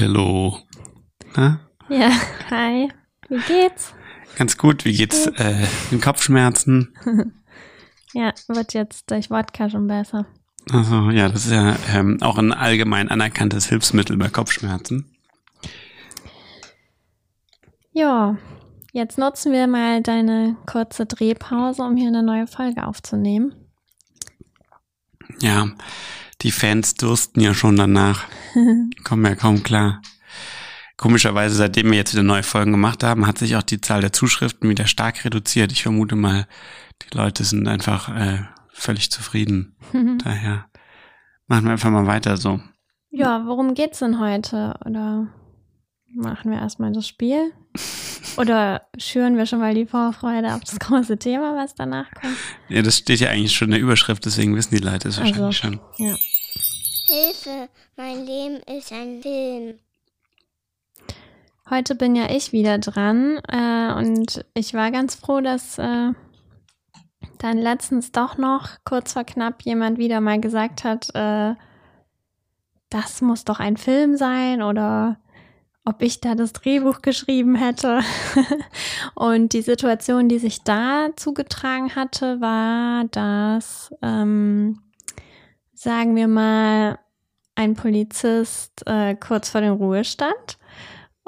Hallo. Na? Ja, hi. Wie geht's? Ganz gut. Wie geht's äh, den Kopfschmerzen? Ja, wird jetzt durch Wodka schon besser. Also ja, das ist ja ähm, auch ein allgemein anerkanntes Hilfsmittel bei Kopfschmerzen. Ja, jetzt nutzen wir mal deine kurze Drehpause, um hier eine neue Folge aufzunehmen. Ja, die Fans dursten ja schon danach. Kommen ja kaum klar. Komischerweise, seitdem wir jetzt wieder neue Folgen gemacht haben, hat sich auch die Zahl der Zuschriften wieder stark reduziert. Ich vermute mal, die Leute sind einfach äh, völlig zufrieden. Daher machen wir einfach mal weiter so. Ja, worum geht's denn heute? Oder machen wir erstmal das Spiel? Oder schüren wir schon mal die Vorfreude auf das große Thema, was danach kommt? Ja, das steht ja eigentlich schon in der Überschrift, deswegen wissen die Leute es wahrscheinlich Also, schon. Ja. Hilfe, mein Leben ist ein Film. Heute bin ja ich wieder dran äh, und ich war ganz froh, dass äh, dann letztens doch noch kurz vor knapp jemand wieder mal gesagt hat, äh, das muss doch ein Film sein oder ob ich da das Drehbuch geschrieben hätte. und die Situation, die sich da zugetragen hatte, war, dass, ähm, sagen wir mal, ein Polizist äh, kurz vor dem Ruhestand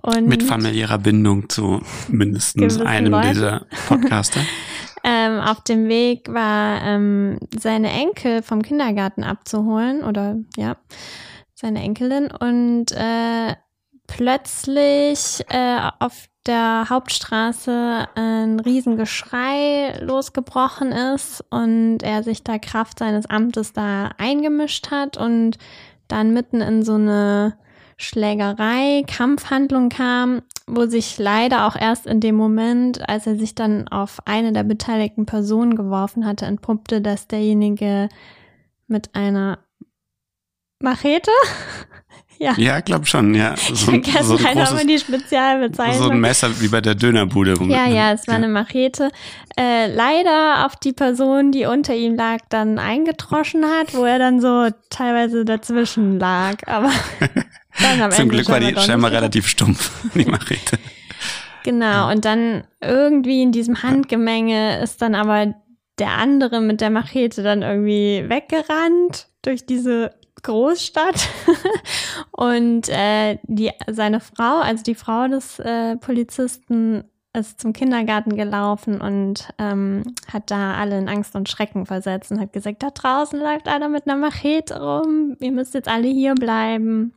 und Mit familiärer Bindung zu mindestens einem Leuten. dieser Podcaster. ähm, auf dem Weg war, ähm, seine Enkel vom Kindergarten abzuholen oder ja, seine Enkelin und äh, plötzlich äh, auf der Hauptstraße ein Riesengeschrei losgebrochen ist und er sich da Kraft seines Amtes da eingemischt hat und dann mitten in so eine Schlägerei, Kampfhandlung kam, wo sich leider auch erst in dem Moment, als er sich dann auf eine der beteiligten Personen geworfen hatte, entpuppte, dass derjenige mit einer Machete, ja, Ja, glaub schon, ja. ich So, ein- vergesse so, ein großes, die Spezialbezeichnung. so ein Messer wie bei der Dönerbude. Ja, ja, es war eine Machete. Äh, leider auf die Person, die unter ihm lag, dann eingetroschen hat, wo er dann so teilweise dazwischen lag. Aber dann am Zum Ende Glück war die scheinbar relativ stumpf, die Machete. Genau, und dann irgendwie in diesem Handgemenge ist dann aber der andere mit der Machete dann irgendwie weggerannt durch diese Großstadt. und äh, die, seine Frau, also die Frau des äh, Polizisten, ist zum Kindergarten gelaufen und ähm, hat da alle in Angst und Schrecken versetzt und hat gesagt, da draußen läuft einer mit einer Machete rum, ihr müsst jetzt alle hier bleiben.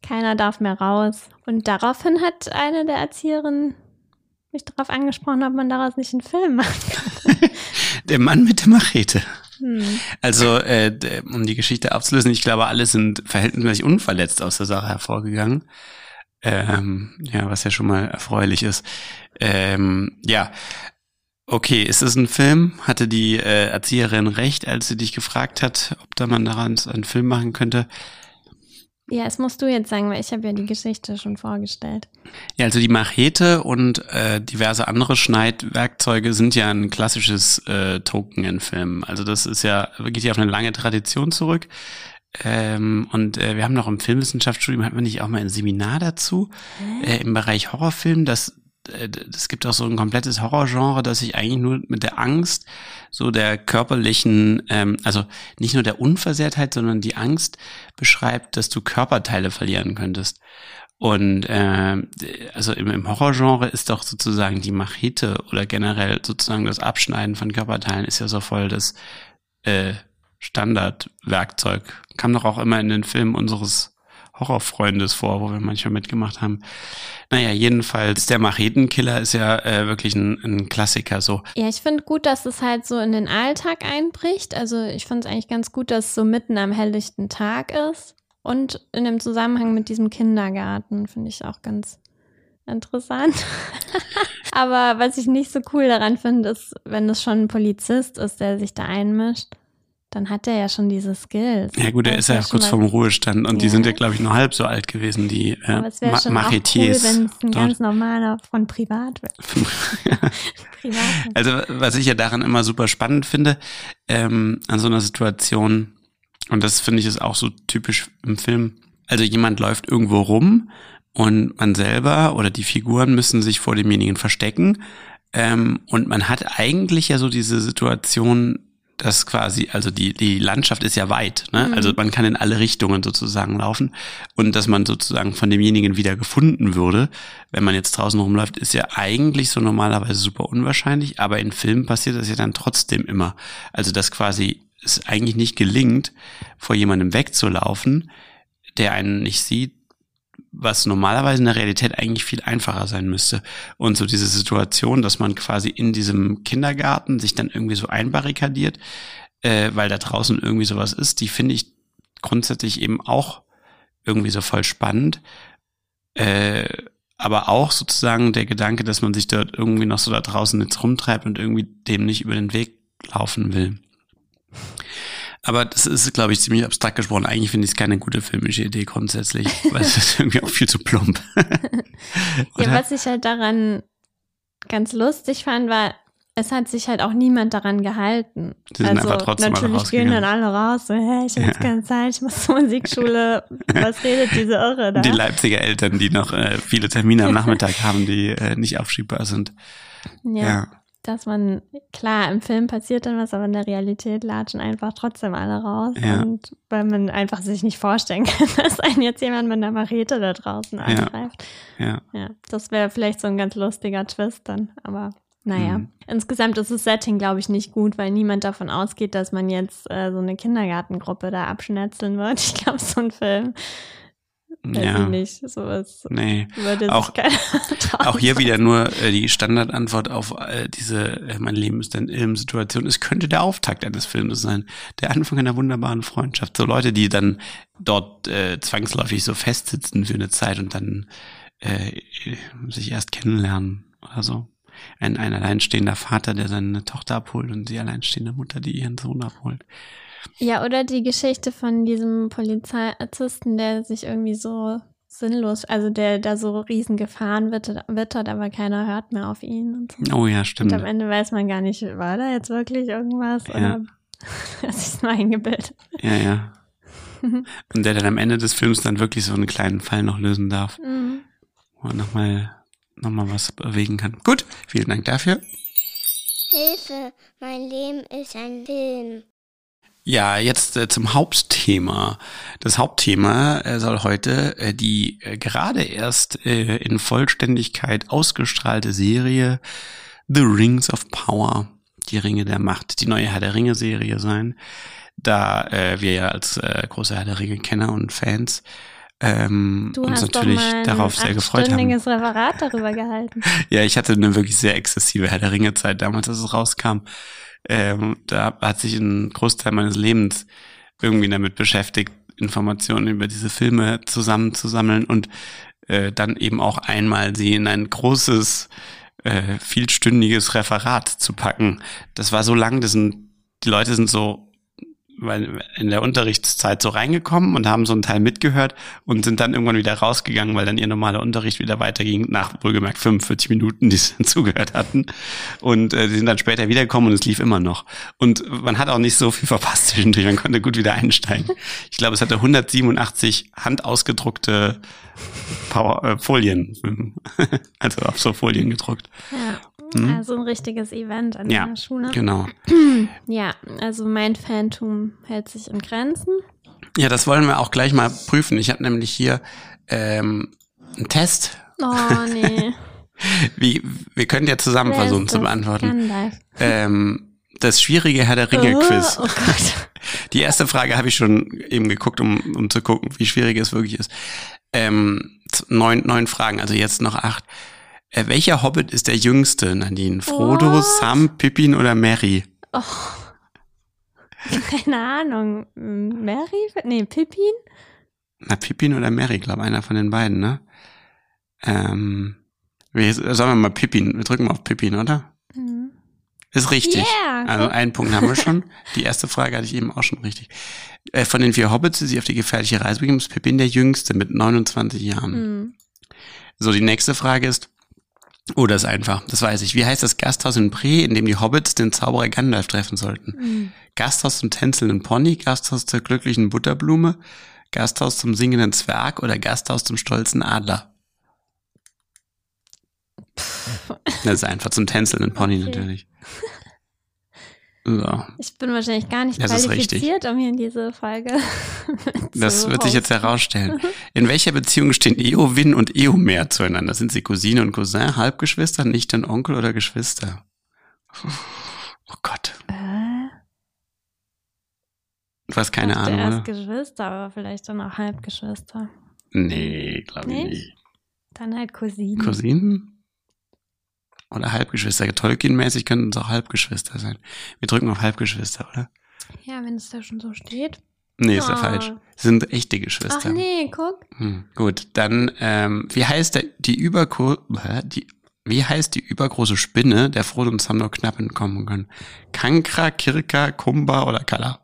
Keiner darf mehr raus. Und daraufhin hat eine der Erzieherinnen mich darauf angesprochen, ob man daraus nicht einen Film macht. Der Mann mit der Machete. Hm. Also, äh, um die Geschichte abzulösen, ich glaube, alle sind verhältnismäßig unverletzt aus der Sache hervorgegangen. Ähm, ja, was ja schon mal erfreulich ist. Ähm, ja, okay, ist es ein Film? Hatte die äh, Erzieherin recht, als sie dich gefragt hat, ob da man daran einen Film machen könnte? Ja, das musst du jetzt sagen, weil ich habe ja die Geschichte schon vorgestellt. Ja, also die Machete und äh, diverse andere Schneidwerkzeuge sind ja ein klassisches äh, Token in Filmen. Also das ist ja, geht ja auf eine lange Tradition zurück. Ähm, und äh, wir haben noch im Filmwissenschaftsstudium, hatten wir nicht auch mal ein Seminar dazu, äh, im Bereich Horrorfilm, das äh, es gibt auch so ein komplettes Horrorgenre, das sich eigentlich nur mit der Angst, so der körperlichen, ähm, also nicht nur der Unversehrtheit, sondern die Angst beschreibt, dass du Körperteile verlieren könntest. Und ähm, also im, im Horrorgenre ist doch sozusagen die Machete oder generell sozusagen das Abschneiden von Körperteilen ist ja so voll das äh, Standardwerkzeug. Kam doch auch immer in den Filmen unseres Horrorfreundes vor, wo wir manchmal mitgemacht haben. Naja, jedenfalls, der Machetenkiller ist ja äh, wirklich ein, ein Klassiker so. Ja, ich finde gut, dass es halt so in den Alltag einbricht. Also ich finde es eigentlich ganz gut, dass es so mitten am helllichten Tag ist. Und in dem Zusammenhang mit diesem Kindergarten finde ich auch ganz interessant. Aber was ich nicht so cool daran finde, ist, wenn es schon ein Polizist ist, der sich da einmischt, dann hat er ja schon diese Skills. Ja gut, er ist ja kurz vorm Ruhestand und die Ja. sind ja, glaube ich, nur halb so alt gewesen, die äh, Aber es wäre Ma schon auch cool, wenn es ein dort. ganz normaler von privat wäre. privat. Also was ich ja daran immer super spannend finde, ähm, an so einer Situation, und das finde ich ist auch so typisch im Film, Also jemand läuft irgendwo rum und man selber oder die Figuren müssen sich vor demjenigen verstecken. Ähm, und man hat eigentlich ja so diese Situation, dass quasi, also die, die Landschaft ist ja weit, ne? Mhm. Also man kann in alle Richtungen sozusagen laufen und dass man sozusagen von demjenigen wieder gefunden würde, wenn man jetzt draußen rumläuft, ist ja eigentlich so normalerweise super unwahrscheinlich, aber in Filmen passiert das ja dann trotzdem immer. Also dass quasi es eigentlich nicht gelingt, vor jemandem wegzulaufen, der einen nicht sieht, was normalerweise in der Realität eigentlich viel einfacher sein müsste. Und so diese Situation, dass man quasi in diesem Kindergarten sich dann irgendwie so einbarrikadiert, äh, weil da draußen irgendwie sowas ist, die finde ich grundsätzlich eben auch irgendwie so voll spannend. Äh, aber auch sozusagen der Gedanke, dass man sich dort irgendwie noch so da draußen jetzt rumtreibt und irgendwie dem nicht über den Weg laufen will. Aber das ist, glaube ich, ziemlich abstrakt gesprochen. Eigentlich finde ich es keine gute filmische Idee grundsätzlich, weil es ist irgendwie auch viel zu plump. Ja, was ich halt daran ganz lustig fand, war, es hat sich halt auch niemand daran gehalten. Sie sind also einfach trotzdem natürlich gehen dann alle raus, so, hä, ich habe jetzt Ja. keine Zeit, ich muss zur Musikschule, was redet diese Irre da? Die Leipziger Eltern, die noch äh, viele Termine am Nachmittag haben, die äh, nicht aufschiebbar sind. ja, Ja. Dass man, klar, im Film passiert dann was, aber in der Realität latschen einfach trotzdem alle raus. Ja. Und weil man einfach sich nicht vorstellen kann, dass einen jetzt jemand mit einer Machete da draußen angreift. Ja. Ja, das wäre vielleicht so ein ganz lustiger Twist dann, aber naja. Mhm. Insgesamt ist das Setting, glaube ich, nicht gut, weil niemand davon ausgeht, dass man jetzt äh, so eine Kindergartengruppe da abschnetzeln wird. Ich glaube, so ein Film, weiß ja. ich nicht, sowas Nee. Auch-. Auch hier wieder nur äh, die Standardantwort auf äh, diese äh, mein Leben ist eine Ilm-Situation. Es könnte der Auftakt eines Filmes sein. Der Anfang einer wunderbaren Freundschaft. So Leute, die dann dort äh, zwangsläufig so festsitzen für eine Zeit und dann äh, sich erst kennenlernen oder so. Ein, ein alleinstehender Vater, der seine Tochter abholt und die alleinstehende Mutter, die ihren Sohn abholt. Ja, oder die Geschichte von diesem Polizisten, der sich irgendwie so sinnlos, also der da so riesen Gefahren wittert, wittert, aber keiner hört mehr auf ihn. Und, so. Oh ja, und stimmt. am Ende weiß man gar nicht, war da jetzt wirklich irgendwas Ja. oder hat sich nur eingebildet. Ja, ja. Und der dann am Ende des Films dann wirklich so einen kleinen Fall noch lösen darf. Mhm. wo er nochmal noch mal was bewegen kann. Gut, vielen Dank dafür. Hilfe, mein Leben ist ein Film. Ja, jetzt äh, zum Hauptthema. Das Hauptthema äh, soll heute äh, die äh, gerade erst äh, in Vollständigkeit ausgestrahlte Serie The Rings of Power, die Ringe der Macht, die neue Herr der Ringe Serie sein. Da äh, wir ja als äh, große Herr der Ringe Kenner und Fans ähm, Du uns hast doch natürlich mal ein darauf sehr gefreut haben. achtstündiges Referat darüber gehalten. Ja, ich hatte eine wirklich sehr exzessive Herr der Ringe-Zeit damals, als es rauskam. Ähm, da hat sich ein Großteil meines Lebens irgendwie damit beschäftigt, Informationen über diese Filme zusammenzusammeln und äh, dann eben auch einmal sie in ein großes, äh, vielstündiges Referat zu packen. Das war so lang, das sind, die Leute sind so in der Unterrichtszeit so reingekommen und haben so einen Teil mitgehört und sind dann irgendwann wieder rausgegangen, weil dann ihr normaler Unterricht wieder weiterging, nach wohlgemerkt 45 Minuten, die sie dann zugehört hatten. Und äh, die sind dann später wiedergekommen und es lief immer noch. Und man hat auch nicht so viel verpasst zwischendurch, man konnte gut wieder einsteigen. Ich glaube, es hatte 187 handausgedruckte Power, äh, Folien, also auf so Folien gedruckt. Ja, Mhm. also ein richtiges Event an Ja, der Schule. Genau. Ja, also mein Phantom hält sich in Grenzen. Ja, das wollen wir auch gleich mal prüfen. Ich habe nämlich hier ähm, einen Test. Oh nee. Wie, wir können ja zusammen Wer versuchen zu beantworten. Ähm, das schwierige Herr der Ringe-Quiz. Oh, oh Gott. Die erste Frage habe ich schon eben geguckt, um, um zu gucken, wie schwierig es wirklich ist. Ähm, neun, neun Fragen, also jetzt noch acht. Äh, welcher Hobbit ist der jüngste, Nadine? Frodo, What? Sam, Pippin oder Mary? Oh. Keine Ahnung. Mary? Nee, Pippin? Na, Pippin oder Mary, glaube einer von den beiden, ne? Ähm, wir, sagen wir mal Pippin. Wir drücken mal auf Pippin, oder? Hm. Ist richtig. Yeah, Also einen Punkt haben wir schon. Die erste Frage hatte ich eben auch schon richtig. Äh, von den vier Hobbits, die sich auf die gefährliche Reise begeben, ist Pippin der jüngste mit 29 Jahren. Hm. So, die nächste Frage ist, oh, das ist einfach, das weiß ich. Wie heißt das Gasthaus in Bre, in dem die Hobbits den Zauberer Gandalf treffen sollten? Hm. Gasthaus zum tänzelnden Pony, Gasthaus zur glücklichen Butterblume, Gasthaus zum singenden Zwerg oder Gasthaus zum stolzen Adler? Das ist einfach zum tänzelnden Pony Okay. natürlich. So, Ich bin wahrscheinlich gar nicht Das qualifiziert, um hier in diese Folge das wird sich jetzt herausstellen. In welcher Beziehung stehen Eowyn und Eomer zueinander? Sind sie Cousine und Cousin, Halbgeschwister, Nichte und Onkel oder Geschwister? Oh Gott, Äh, du hast keine dachte Ahnung, erst oder? Geschwister, aber vielleicht dann auch Halbgeschwister. Nee, glaube ich Nee? nicht. Dann halt Cousinen. Cousinen? Oder Halbgeschwister. Tolkien-mäßig könnten es auch Halbgeschwister sein. Wir drücken auf Halbgeschwister, oder? Ja, wenn es da schon so steht. Nee, ist ja Ah. falsch. Sie sind echte Ach Geschwister. nee, guck. Hm, gut, dann, ähm, wie heißt der, die Übergro hä? die, wie heißt die übergroße Spinne, der Frodo und Sam nur knapp entkommen können? Kankra, Kirka, Kumba oder Kala?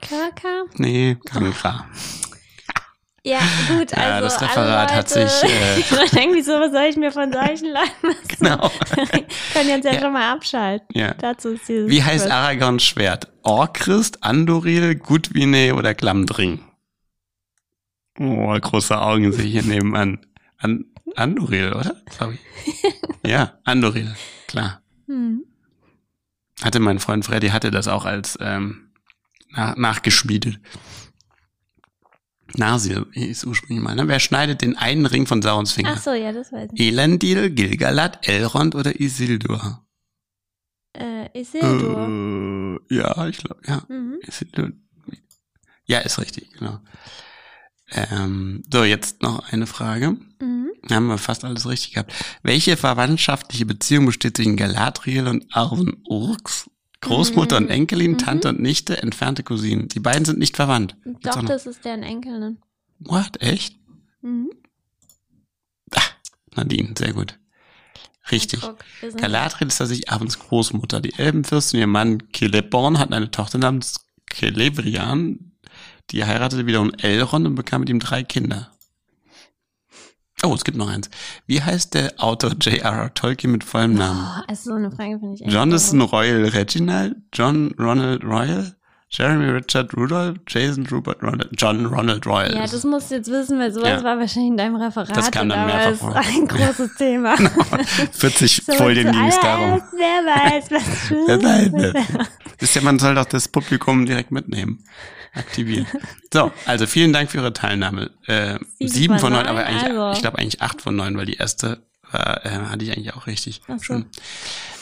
Kirka? Nee, Kankra. Ja, gut, also. Ja, das Referat alle hat Leute, sich, äh, ich denke, wieso was soll ich mir von solchen Leuten? Genau. Können jetzt ja, Ja. schon mal abschalten. Ja. Dazu ist dieses Wie heißt Quiz. Aragorns Schwert? Orchrist, Andoril, Gudvine oder Glamdring? Oh, große Augen sehe ich hier nebenan. An Andoril, oder? Glaube ich. Ja, Andoril, klar. Hm. Hatte mein Freund Freddy, hatte das auch als ähm, nach, nachgeschmiedet. Narsil hieß ursprünglich mal. Ne? Wer schneidet den einen Ring von Saurons Finger? Ach so, ja, das weiß ich. Elendil, Gilgalad, Elrond oder Isildur? Äh, Isildur. Äh, ja, ich glaube, ja. Mhm. Isildur. Ja, ist richtig, genau. Ähm, so, jetzt noch eine Frage. Mhm. Haben wir fast alles richtig gehabt. Welche verwandtschaftliche Beziehung besteht zwischen Galadriel und Arwen Urks? Großmutter Mhm. und Enkelin, Mhm. Tante und Nichte, entfernte Cousinen. Die beiden sind nicht verwandt. Gibt's Doch, das ist deren Enkelin. What? Echt? Mhm. Nadine, sehr gut. Richtig. Galadriel ist tatsächlich Arwens Großmutter. Die Elbenfürstin, ihr Mann Celeborn, hatten eine Tochter namens Celebrian. Die heiratete wiederum Elrond und bekam mit ihm drei Kinder. Oh, es gibt noch eins. Wie heißt der Autor J.R.R. Tolkien mit vollem Namen? Oh, also so eine Frage finde ich echt Jonathan. Royal Reginald, John Ronald Royal, Jeremy Richard Rudolph, Jason Rupert Ronald, John Ronald Royal. Ja, das musst du jetzt wissen, weil sowas Ja. war wahrscheinlich in deinem Referat. Das kam dann mehrfach ist vor. ein großes Thema. 40 So, Folien ging es darum. Wer weiß, was Wer weiß Wisst ihr, man soll doch das Publikum direkt mitnehmen. Aktivieren. So, also vielen Dank für Ihre Teilnahme. Äh, Sieben sieben von neun, aber eigentlich, also. ich glaube eigentlich acht von neun, weil die erste war, äh, hatte ich eigentlich auch richtig. Ach so. Schon.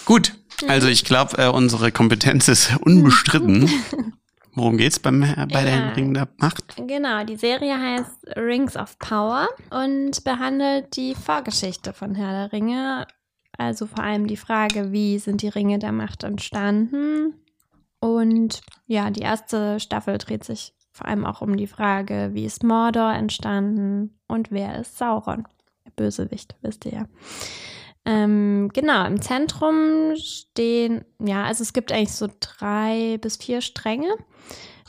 Gut, also ich glaube, äh, unsere Kompetenz ist unbestritten. Worum geht's beim äh, bei Ja. der Ring der Macht? Genau, die Serie heißt Rings of Power und behandelt die Vorgeschichte von Herr der Ringe. Also vor allem die Frage, wie sind die Ringe der Macht entstanden? Und ja, die erste Staffel dreht sich vor allem auch um die Frage, wie ist Mordor entstanden und wer ist Sauron? Der Bösewicht, wisst ihr ja. Ähm, genau, im Zentrum stehen, ja, also es gibt eigentlich so drei bis vier Stränge.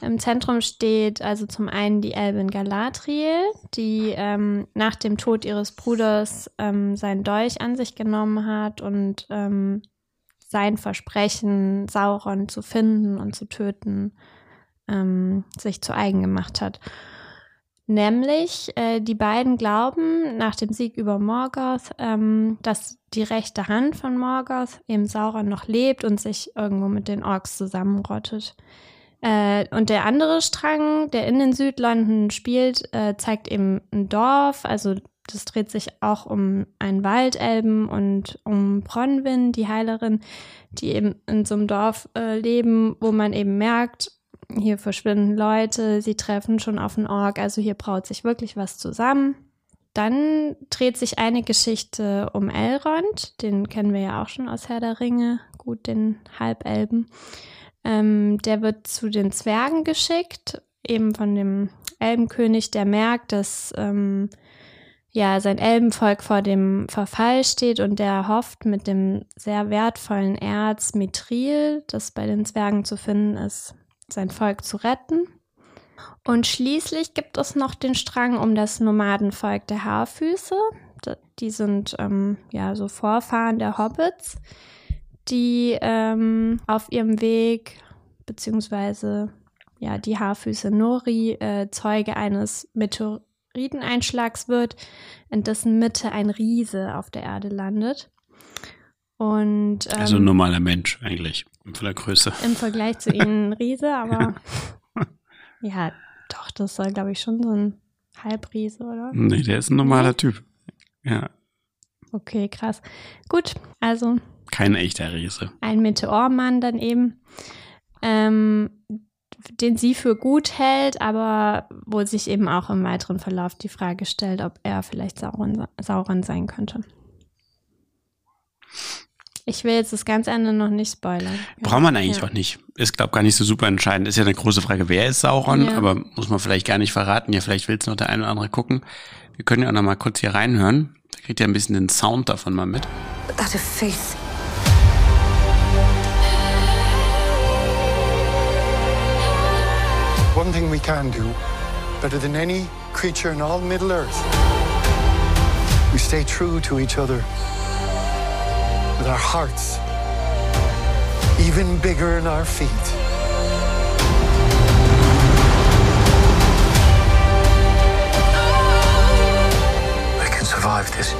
Im Zentrum steht also zum einen die Elbin Galadriel, die ähm, nach dem Tod ihres Bruders ähm, seinen Dolch an sich genommen hat und ähm, sein Versprechen, Sauron zu finden und zu töten, ähm, sich zu eigen gemacht hat. Nämlich, äh, die beiden glauben nach dem Sieg über Morgoth, ähm, dass die rechte Hand von Morgoth, eben Sauron, noch lebt und sich irgendwo mit den Orks zusammenrottet. Äh, und der andere Strang, der in den Südlanden spielt, äh, zeigt eben ein Dorf. Also das dreht sich auch um einen Waldelben und um Bronwyn, die Heilerin, die eben in so einem Dorf äh, leben, wo man eben merkt, hier verschwinden Leute, sie treffen schon auf einen Ork, also hier braut sich wirklich was zusammen. Dann dreht sich eine Geschichte um Elrond, den kennen wir ja auch schon aus Herr der Ringe, gut, den Halbelben. Ähm, der wird zu den Zwergen geschickt, eben von dem Elbenkönig, der merkt, dass ähm, ja sein Elbenvolk vor dem Verfall steht und der hofft, mit dem sehr wertvollen Erz Mithril, das bei den Zwergen zu finden ist, sein Volk zu retten. Und schließlich gibt es noch den Strang um das Nomadenvolk der Haarfüße. Die sind ähm, ja so Vorfahren der Hobbits, die ähm, auf ihrem Weg beziehungsweise ja, die Haarfüße Nori äh, Zeuge eines Meteoriteneinschlags wird, in dessen Mitte ein Riese auf der Erde landet. Und, ähm, also ein normaler Mensch eigentlich, von der Größe. Im Vergleich zu ihnen ein Riese, aber ja, doch, das soll, glaube ich, schon so ein Halbriese, oder? Nee, der ist ein normaler nee? Typ. Ja. Okay, krass. Gut, also. Kein echter Riese. Ein Meteormann dann eben, ähm, den sie für gut hält, aber wo sich eben auch im weiteren Verlauf die Frage stellt, ob er vielleicht Sauron, Sauron sein könnte. Ich will jetzt das ganze Ende noch nicht spoilern. Braucht man eigentlich ja. auch nicht. Ist, glaube gar nicht so super entscheidend. Ist ja eine große Frage, wer ist Sauron, ja. aber muss man vielleicht gar nicht verraten. Ja, vielleicht will es noch der eine oder andere gucken. Wir können ja auch noch mal kurz hier reinhören. Da kriegt ihr ein bisschen den Sound davon mal mit. That of One thing we can do, better than any creature in all Middle Earth. We stay true to each other. With our hearts even bigger in our feet. We can survive this.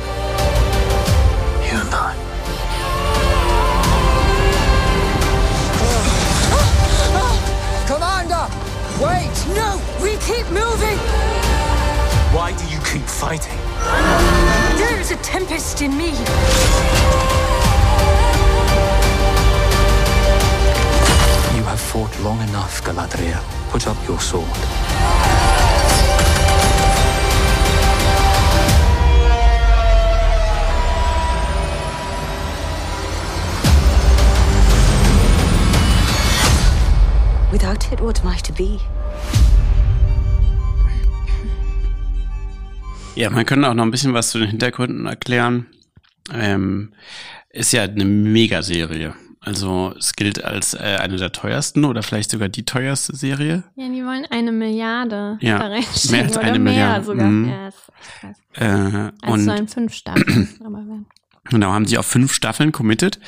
You and I. Wait! No! We keep moving! Why do you keep fighting? There is a tempest in me. You have fought long enough, Galadriel. Put up your sword. Without it, what am I to be? Ja, man könnte auch noch ein bisschen was zu den Hintergründen erklären. Ähm, ist ja eine Megaserie. Also es gilt als äh, eine der teuersten oder vielleicht sogar die teuerste Serie. Ja, die wollen eine Milliarde ja, da reinstecken. Mehr als eine Milliarde. sogar. Mhm. Ja, ist echt krass. Äh, also und sollen fünf Staffeln. aber Genau, haben sie auf fünf Staffeln committed.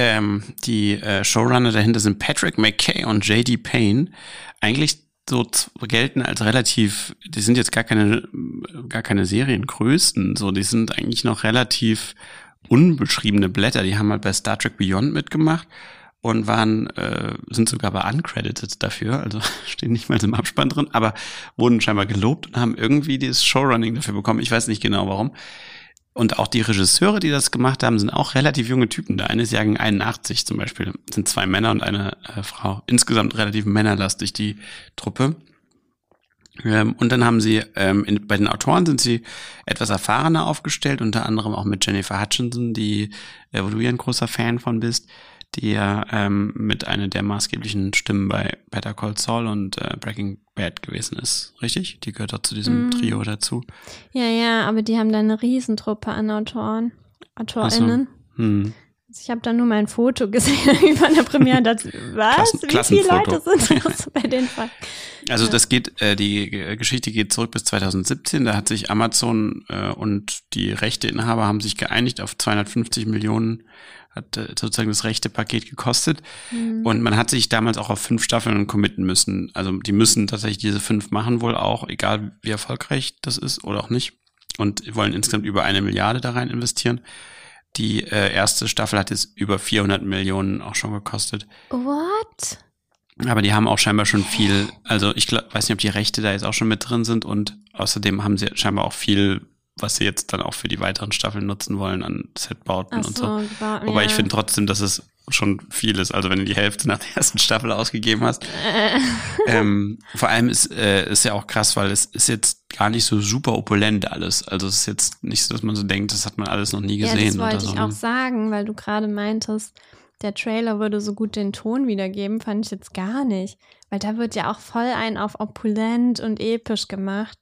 Ähm, die äh, Showrunner dahinter sind Patrick McKay und J.D. Payne. Eigentlich so gelten als relativ, die sind jetzt gar keine, gar keine Seriengrößten, so, die sind eigentlich noch relativ unbeschriebene Blätter. Die haben halt bei Star Trek Beyond mitgemacht und waren, äh, sind sogar bei uncredited dafür, also stehen nicht mal im Abspann drin, aber wurden scheinbar gelobt und haben irgendwie dieses Showrunning dafür bekommen. Ich weiß nicht genau warum. Und auch die Regisseure, die das gemacht haben, sind auch relativ junge Typen. Der eine ist Jahrgang 81 zum Beispiel. Das sind zwei Männer und eine äh, Frau. Insgesamt relativ männerlastig, die Truppe. Ähm, und dann haben sie, ähm, in, bei den Autoren sind sie etwas erfahrener aufgestellt, unter anderem auch mit Jennifer Hutchinson, die, äh, wo du ja ein großer Fan von bist die ja ähm, mit einer der maßgeblichen Stimmen bei Better Call Saul und äh, Breaking Bad gewesen ist. Richtig? Die gehört auch zu diesem mm. Trio dazu. Ja, ja, aber die haben da eine Riesentruppe an Autoren, AutorInnen. So. Hm. Also ich habe da nur mein Foto gesehen von der Premiere. Das, was? Klassen, Wie viele Leute sind das bei den Fall? Also das geht, äh, die Geschichte geht zurück bis 2017. Da hat sich Amazon äh, und die Rechteinhaber haben sich geeinigt auf 250 Millionen hat äh, sozusagen das rechte Paket gekostet. Mhm. Und man hat sich damals auch auf fünf Staffeln committen müssen. Also die müssen tatsächlich diese fünf machen wohl auch, egal wie erfolgreich das ist oder auch nicht. Und wollen insgesamt über eine Milliarde da rein investieren. Die äh, erste Staffel hat jetzt über 400 Millionen auch schon gekostet. What? Aber die haben auch scheinbar schon viel, also ich glaub, weiß nicht, ob die Rechte da jetzt auch schon mit drin sind und außerdem haben sie scheinbar auch viel was sie jetzt dann auch für die weiteren Staffeln nutzen wollen an Setbauten so, und so. War, Wobei ja. ich finde trotzdem, dass es schon viel ist. Also wenn du die Hälfte nach der ersten Staffel ausgegeben hast. Äh. ähm, vor allem ist, äh, ist ja auch krass, weil es ist jetzt gar nicht so super opulent alles. Also es ist jetzt nicht so, dass man so denkt, das hat man alles noch nie gesehen. Ja, das wollte so. ich ne? auch sagen, weil du gerade meintest, der Trailer würde so gut den Ton wiedergeben, fand ich jetzt gar nicht. Weil da wird ja auch voll ein auf opulent und episch gemacht.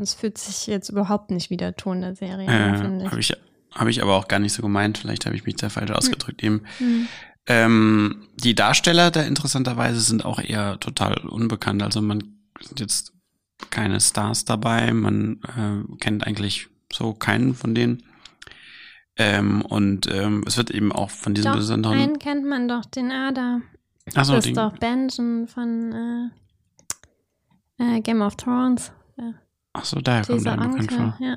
Es fühlt sich jetzt überhaupt nicht wie der Ton der Serie an, finde ich. Habe ich, hab ich aber auch gar nicht so gemeint. Vielleicht habe ich mich da falsch hm. ausgedrückt eben. Hm. Ähm, die Darsteller da interessanterweise sind auch eher total unbekannt. Also man sind jetzt keine Stars dabei. Man äh, kennt eigentlich so keinen von denen. Ähm, und ähm, es wird eben auch von diesem doch, besonderen. Einen kennt man doch, den Ada. Achso, das ist doch Benjen von äh, Äh, Game of Thrones. Ja. Ach so, daher kommt der bekannt vor. Ja.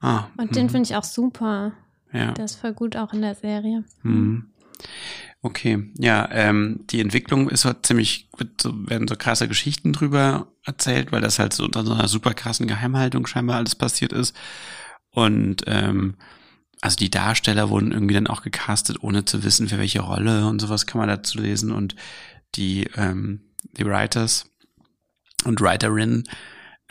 Ah, Und den mhm. finde ich auch super. ja. Der ist voll gut auch in der Serie. Mhm. Okay, ja, ähm, die Entwicklung ist halt ziemlich, wird so, werden so krasse Geschichten drüber erzählt, weil das halt so unter so einer super krassen Geheimhaltung scheinbar alles passiert ist. Und ähm, also die Darsteller wurden irgendwie dann auch gecastet, ohne zu wissen, für welche Rolle und sowas kann man dazu lesen. Und die, ähm, die Writers und Writerinnen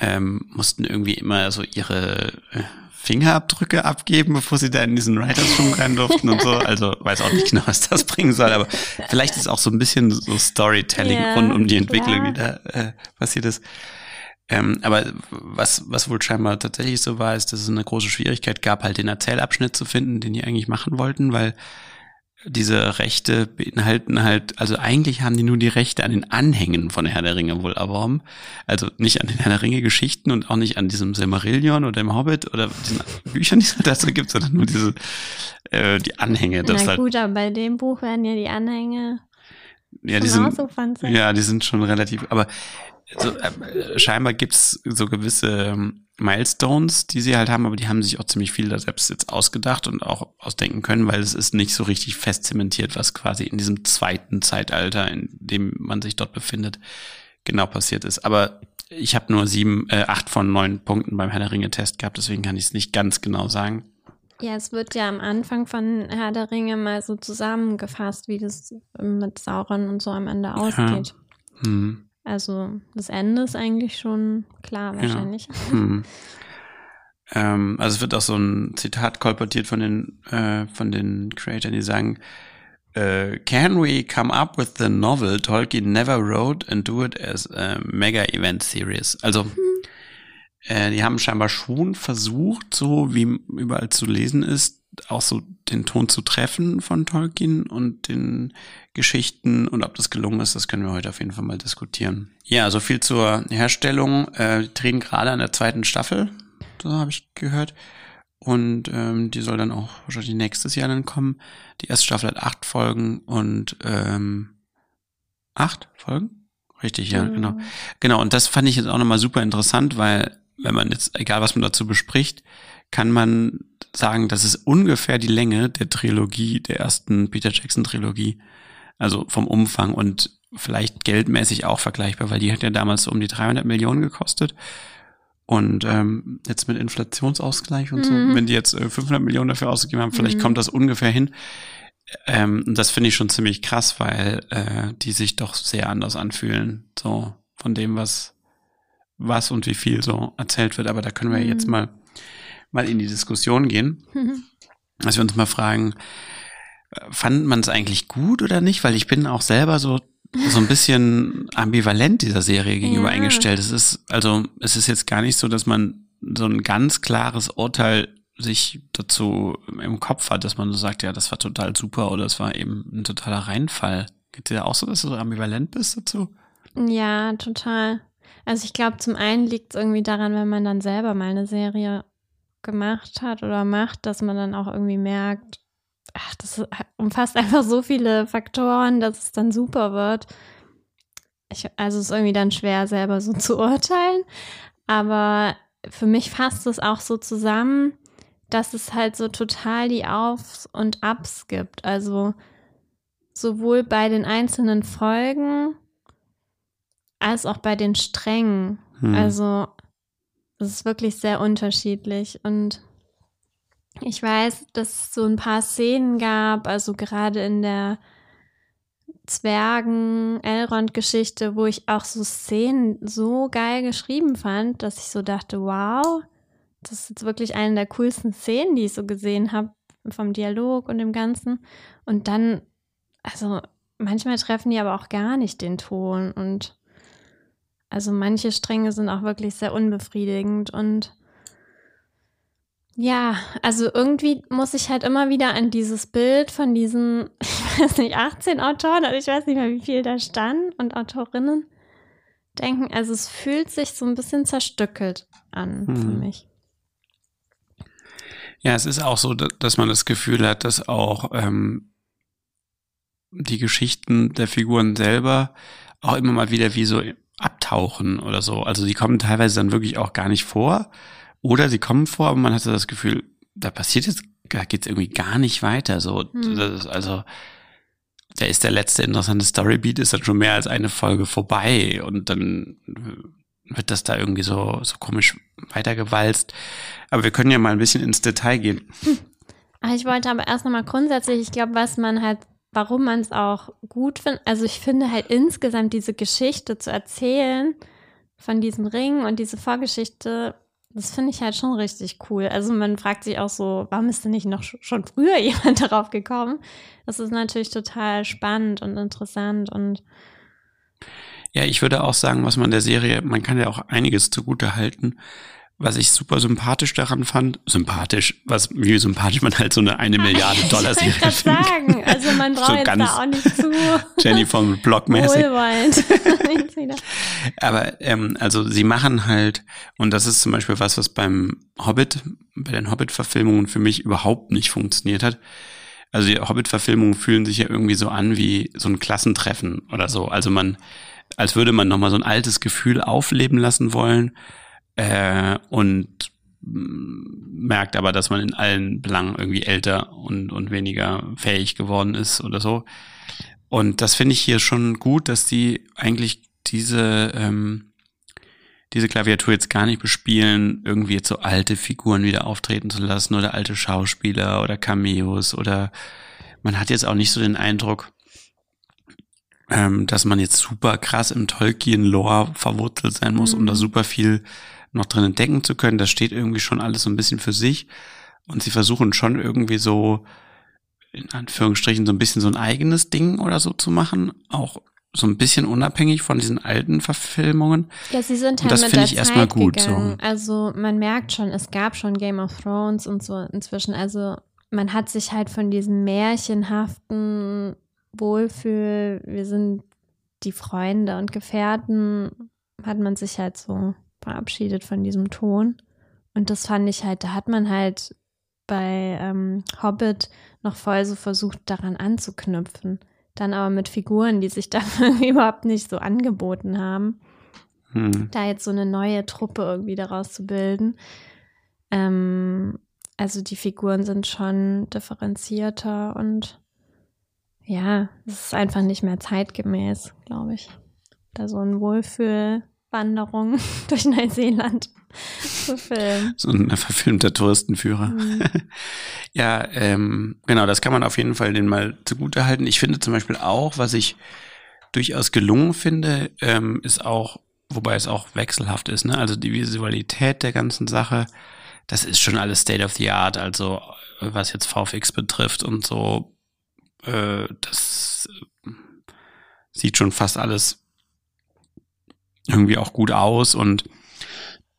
ähm, mussten irgendwie immer so ihre äh, Fingerabdrücke abgeben, bevor sie da in diesen Writers Room rein durften und so. Also weiß auch nicht genau, was das bringen soll, aber vielleicht ist auch so ein bisschen so Storytelling Ja, rund um die Entwicklung, klar. die da äh, passiert ist. Ähm, aber was, was wohl scheinbar tatsächlich so war, ist, dass es eine große Schwierigkeit gab, halt den Erzählabschnitt zu finden, den die eigentlich machen wollten, weil diese Rechte beinhalten halt, also eigentlich haben die nur die Rechte an den Anhängen von Herr der Ringe wohl erworben. Also nicht an den Herr der Ringe Geschichten und auch nicht an diesem Silmarillion oder dem Hobbit oder diesen Büchern, die es dazu gibt, sondern nur diese, äh, die Anhänge. Das Na halt, gut, aber bei dem Buch werden ja die Anhänge ja, die sind, ja, die sind schon relativ, aber so, äh, scheinbar gibt's so gewisse ähm, Milestones, die sie halt haben, aber die haben sich auch ziemlich viel da selbst jetzt ausgedacht und auch ausdenken können, weil es ist nicht so richtig fest zementiert, was quasi in diesem zweiten Zeitalter, in dem man sich dort befindet, genau passiert ist. Aber ich habe nur sieben, äh, acht von neun Punkten beim Herr der Ringe-Test gehabt, deswegen kann ich es nicht ganz genau sagen. Ja, es wird ja am Anfang von Herr der Ringe mal so zusammengefasst, wie das mit Sauron und so am Ende ausgeht. Hm. Also das Ende ist eigentlich schon klar wahrscheinlich. Hm. ähm, also es wird auch so ein Zitat kolportiert von den äh, von den Creatoren, die sagen, äh, Can we come up with the novel Tolkien never wrote and do it as a mega event series? Also äh, die haben scheinbar schon versucht, so wie überall zu lesen ist, auch so den Ton zu treffen von Tolkien und den Geschichten und ob das gelungen ist, das können wir heute auf jeden Fall mal diskutieren. Ja, so viel zur Herstellung. Äh, die drehen gerade an der zweiten Staffel, so habe ich gehört. Und ähm, die soll dann auch wahrscheinlich nächstes Jahr dann kommen. Die erste Staffel hat acht Folgen und ähm, acht Folgen? Richtig, ja, Mhm. genau. Genau, und das fand ich jetzt auch nochmal super interessant, weil wenn man jetzt, egal was man dazu bespricht, kann man sagen, das ist ungefähr die Länge der Trilogie, der ersten Peter Jackson Trilogie. Also vom Umfang und vielleicht geldmäßig auch vergleichbar, weil die hat ja damals so um die 300 Millionen gekostet. Und ähm, jetzt mit Inflationsausgleich und so, Mhm. wenn die jetzt äh, 500 Millionen dafür ausgegeben haben, vielleicht Mhm. kommt das ungefähr hin. Ähm, das finde ich schon ziemlich krass, weil äh, die sich doch sehr anders anfühlen, so von dem, was was und wie viel so erzählt wird. Aber da können wir Mhm. jetzt mal mal in die Diskussion gehen, dass wir uns mal fragen, fand man es eigentlich gut oder nicht? Weil ich bin auch selber so so ein bisschen ambivalent dieser Serie gegenüber Ja. eingestellt. Es ist also es ist jetzt gar nicht so, dass man so ein ganz klares Urteil sich dazu im Kopf hat, dass man so sagt, ja, das war total super oder es war eben ein totaler Reinfall. Geht dir auch so, dass du so ambivalent bist dazu? Ja, total. Also ich glaube, zum einen liegt es irgendwie daran, wenn man dann selber mal eine Serie gemacht hat oder macht, dass man dann auch irgendwie merkt, ach, das umfasst einfach so viele Faktoren, dass es dann super wird. Ich, also es ist irgendwie dann schwer, selber so zu urteilen. Aber für mich fasst es auch so zusammen, dass es halt so total die Aufs und Ups gibt. Also sowohl bei den einzelnen Folgen als auch bei den Strängen. Hm. Also es ist wirklich sehr unterschiedlich und ich weiß, dass es so ein paar Szenen gab, also gerade in der Zwergen-Elrond-Geschichte, wo ich auch so Szenen so geil geschrieben fand, dass ich so dachte, wow, das ist jetzt wirklich eine der coolsten Szenen, die ich so gesehen habe, vom Dialog und dem Ganzen. Und dann, also manchmal treffen die aber auch gar nicht den Ton und also manche Stränge sind auch wirklich sehr unbefriedigend und ja, also irgendwie muss ich halt immer wieder an dieses Bild von diesen, ich weiß nicht, 18 Autoren oder ich weiß nicht mehr, wie viel da stand und Autorinnen denken. Also es fühlt sich so ein bisschen zerstückelt an für Mhm. mich. Ja, es ist auch so, da- dass man das Gefühl hat, dass auch ähm, die Geschichten der Figuren selber auch immer mal wieder wie so abtauchen oder so. Also die kommen teilweise dann wirklich auch gar nicht vor. Oder sie kommen vor, aber man hatte das Gefühl, da passiert jetzt, da geht's irgendwie gar nicht weiter. So, Hm. das ist also, da ist der letzte interessante Storybeat, ist dann schon mehr als eine Folge vorbei und dann wird das da irgendwie so, so komisch weitergewalzt. Aber wir können ja mal ein bisschen ins Detail gehen. Ah, Ich wollte aber erst nochmal grundsätzlich, ich glaube, was man halt, warum man es auch gut findet, also ich finde halt insgesamt diese Geschichte zu erzählen von diesem Ring und diese Vorgeschichte, das finde ich halt schon richtig cool. Also man fragt sich auch so, warum ist denn nicht noch sch- schon früher jemand darauf gekommen? Das ist natürlich total spannend und interessant und Ja, ich würde auch sagen, was man der Serie, man kann ja auch einiges zugute halten. Was ich super sympathisch daran fand, sympathisch, was, wie sympathisch man halt so eine eine Milliarde Dollar ich Serie gerade findet. sagen, also man So braucht jetzt ganz da auch nicht zu Jenny vom Block mäßig. Jetzt. Aber ähm, also sie machen halt, und das ist zum Beispiel was, was beim Hobbit, bei den Hobbit-Verfilmungen für mich überhaupt nicht funktioniert hat. Also die Hobbit-Verfilmungen fühlen sich ja irgendwie so an wie so ein Klassentreffen oder so. Also man, als würde man nochmal so ein altes Gefühl aufleben lassen wollen äh, und mm, merkt aber, dass man in allen Belangen irgendwie älter und, und weniger fähig geworden ist oder so. Und das finde ich hier schon gut, dass die eigentlich diese, ähm, diese Klaviatur jetzt gar nicht bespielen, irgendwie jetzt so alte Figuren wieder auftreten zu lassen oder alte Schauspieler oder Cameos oder man hat jetzt auch nicht so den Eindruck, ähm, dass man jetzt super krass im Tolkien-Lore verwurzelt sein muss, um Mhm. da super viel noch drin entdecken zu können. Das steht irgendwie schon alles so ein bisschen für sich und sie versuchen schon irgendwie so in Anführungsstrichen so ein bisschen so ein eigenes Ding oder so zu machen, auch so ein bisschen unabhängig von diesen alten Verfilmungen. Ja, sie sind Und halt das mit finde der ich erstmal gut, so. gegangen. Also man merkt schon, es gab schon Game of Thrones und so inzwischen. Also man hat sich halt von diesem märchenhaften Wohlfühl, wir sind die Freunde und Gefährten, hat man sich halt so verabschiedet von diesem Ton. Und das fand ich halt, da hat man halt bei ähm, Hobbit noch voll so versucht, daran anzuknüpfen. Dann aber mit Figuren, die sich da überhaupt nicht so angeboten haben Hm. da jetzt so eine neue Truppe irgendwie daraus zu bilden. Ähm, also die Figuren sind schon differenzierter und ja, es ist einfach nicht mehr zeitgemäß, glaube ich. Da so ein Wohlfühlwanderung durch Neuseeland zu filmen. So ein verfilmter Touristenführer. Mhm. Ja, ähm, genau, das kann man auf jeden Fall den mal zugute halten. Ich finde zum Beispiel auch, was ich durchaus gelungen finde, ähm, ist auch, wobei es auch wechselhaft ist, ne? Also die Visualität der ganzen Sache, das ist schon alles State of the Art, also was jetzt VFX betrifft und so, äh, das äh, sieht schon fast alles irgendwie auch gut aus und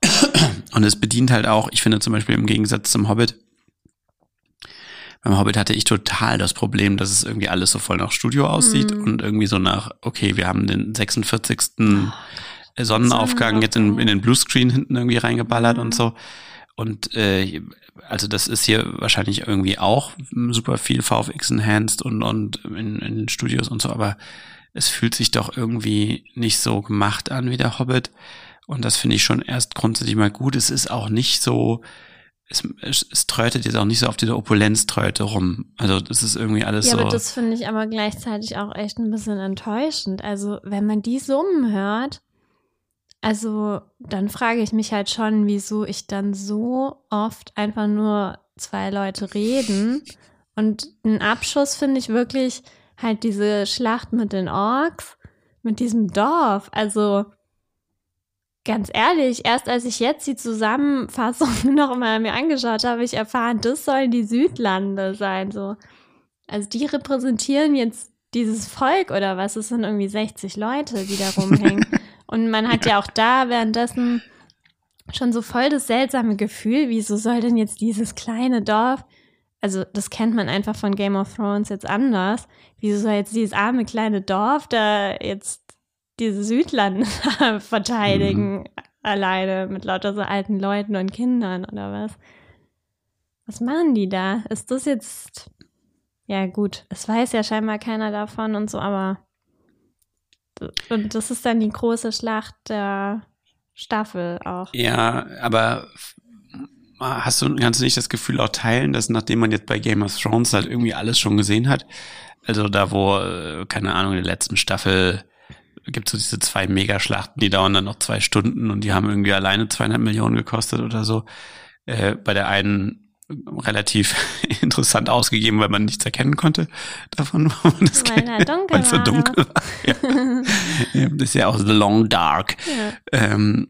und es bedient halt auch, ich finde zum Beispiel im Gegensatz zum Hobbit, beim Hobbit hatte ich total das Problem, dass es irgendwie alles so voll nach Studio aussieht Mhm. und irgendwie so nach, okay, wir haben den 46. Sonnenaufgang jetzt in, in den Bluescreen hinten irgendwie reingeballert Mhm. und so. Und äh, also das ist hier wahrscheinlich irgendwie auch super viel VFX enhanced und, und in, in Studios und so, aber es fühlt sich doch irgendwie nicht so gemacht an wie der Hobbit. Und das finde ich schon erst grundsätzlich mal gut. Es ist auch nicht so, es, es, es trötet jetzt auch nicht so auf dieser Opulenztröte rum. Also das ist irgendwie alles Ja, so. aber das finde ich aber gleichzeitig auch echt ein bisschen enttäuschend. Also, wenn man die Summen hört, also dann frage ich mich halt schon, wieso ich dann so oft einfach nur zwei Leute reden. Und ein Abschuss finde ich wirklich halt diese Schlacht mit den Orks, mit diesem Dorf. Also ganz ehrlich, erst als ich jetzt die Zusammenfassung noch mal mir angeschaut habe, habe ich erfahren, das sollen die Südlande sein. So. Also die repräsentieren jetzt dieses Volk oder was? Es sind irgendwie 60 Leute, die da rumhängen. Und man hat ja auch da währenddessen schon so voll das seltsame Gefühl, wieso soll denn jetzt dieses kleine Dorf, also das kennt man einfach von Game of Thrones jetzt anders, wieso soll jetzt dieses arme kleine Dorf da jetzt diese Südlande verteidigen, alleine mit lauter so alten Leuten und Kindern oder was? Was machen die da? Ist das jetzt, ja gut, es weiß ja scheinbar keiner davon und so, aber Und das ist dann die große Schlacht der Staffel auch. Ja, aber hast du, kannst du nicht das Gefühl auch teilen, dass nachdem man jetzt bei Game of Thrones halt irgendwie alles schon gesehen hat, also da wo, äh, keine Ahnung, in der letzten Staffel gibt es so diese zwei Megaschlachten, die dauern dann noch zwei Stunden und die haben irgendwie alleine zweieinhalb Millionen gekostet oder so. Äh, bei der einen relativ interessant ausgegeben, weil man nichts erkennen konnte davon, weil das weil er dunkel weil so dunkel war. Ja. das ist ja auch The Long Dark. Ja. Ähm,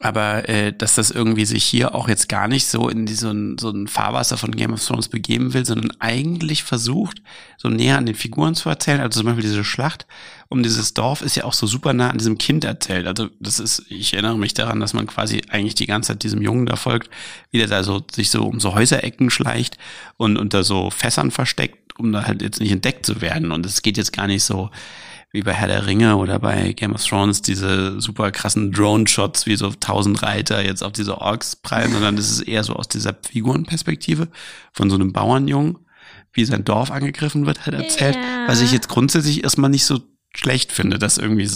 aber äh, dass das irgendwie sich hier auch jetzt gar nicht so in so, ein, so ein Fahrwasser von Game of Thrones begeben will, sondern eigentlich versucht, so näher an den Figuren zu erzählen. Also zum Beispiel diese Schlacht um dieses Dorf ist ja auch so super nah an diesem Kind erzählt. Also das ist, ich erinnere mich daran, dass man quasi eigentlich die ganze Zeit diesem Jungen da folgt, wie der da so sich so um so Häuserecken schleicht und unter so Fässern versteckt, um da halt jetzt nicht entdeckt zu werden. Und es geht jetzt gar nicht so wie bei Herr der Ringe oder bei Game of Thrones diese super krassen Drone-Shots wie so tausend Reiter jetzt auf diese Orks prallen, sondern es ist eher so aus dieser Figurenperspektive von so einem Bauernjungen, wie sein Dorf angegriffen wird, halt erzählt, ja. was ich jetzt grundsätzlich erstmal nicht so schlecht finde, dass irgendwie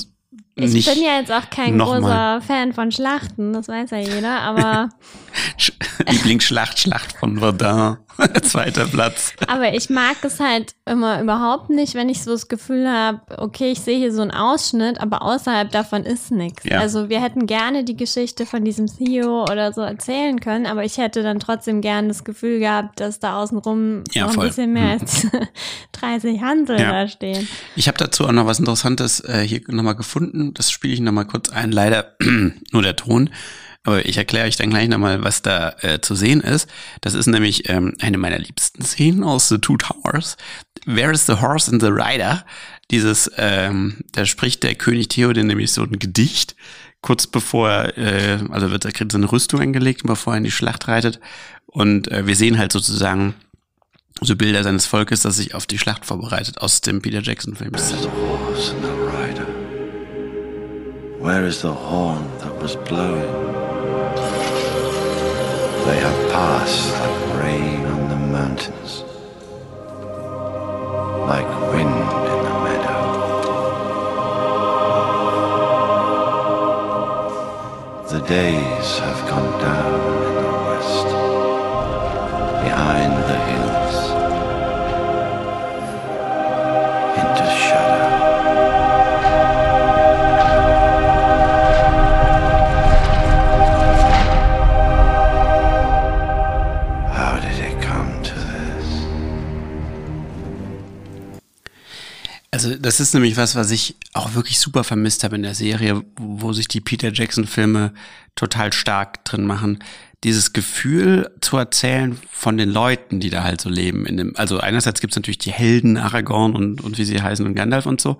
ich bin ja jetzt auch kein großer mal. Fan von Schlachten, das weiß ja jeder, aber. Lieblingsschlacht, Schlacht von Verdun. Zweiter Platz. Aber ich mag es halt immer überhaupt nicht, wenn ich so das Gefühl habe, okay, ich sehe hier so einen Ausschnitt, aber außerhalb davon ist nichts. Ja. Also wir hätten gerne die Geschichte von diesem Theo oder so erzählen können, aber ich hätte dann trotzdem gerne das Gefühl gehabt, dass da außenrum ja, noch ein bisschen mehr mhm. als 30 Hansel ja. da stehen. Ich habe dazu auch noch was Interessantes äh, hier nochmal gefunden. Das spiele ich nochmal kurz ein. Leider nur der Ton. Aber ich erkläre euch dann gleich nochmal, was da äh, zu sehen ist. Das ist nämlich ähm, eine meiner liebsten Szenen aus The Two Towers. Where is the horse and the rider? Dieses, ähm, da spricht der König Theoden nämlich so ein Gedicht, kurz bevor er, äh, also wird er kriegt so eine Rüstung angelegt, bevor er in die Schlacht reitet. Und äh, wir sehen halt sozusagen so Bilder seines Volkes, das sich auf die Schlacht vorbereitet aus dem Peter Jackson Film. Where is the horn that was blowing? They have passed like rain on the mountains, like wind in the meadow. The days have gone down in the west, behind the hills, das ist nämlich was, was ich auch wirklich super vermisst habe in der Serie, wo sich die Peter Jackson-Filme total stark drin machen. Dieses Gefühl zu erzählen von den Leuten, die da halt so leben. In dem, also einerseits gibt's natürlich die Helden, Aragorn und, und wie sie heißen und Gandalf und so,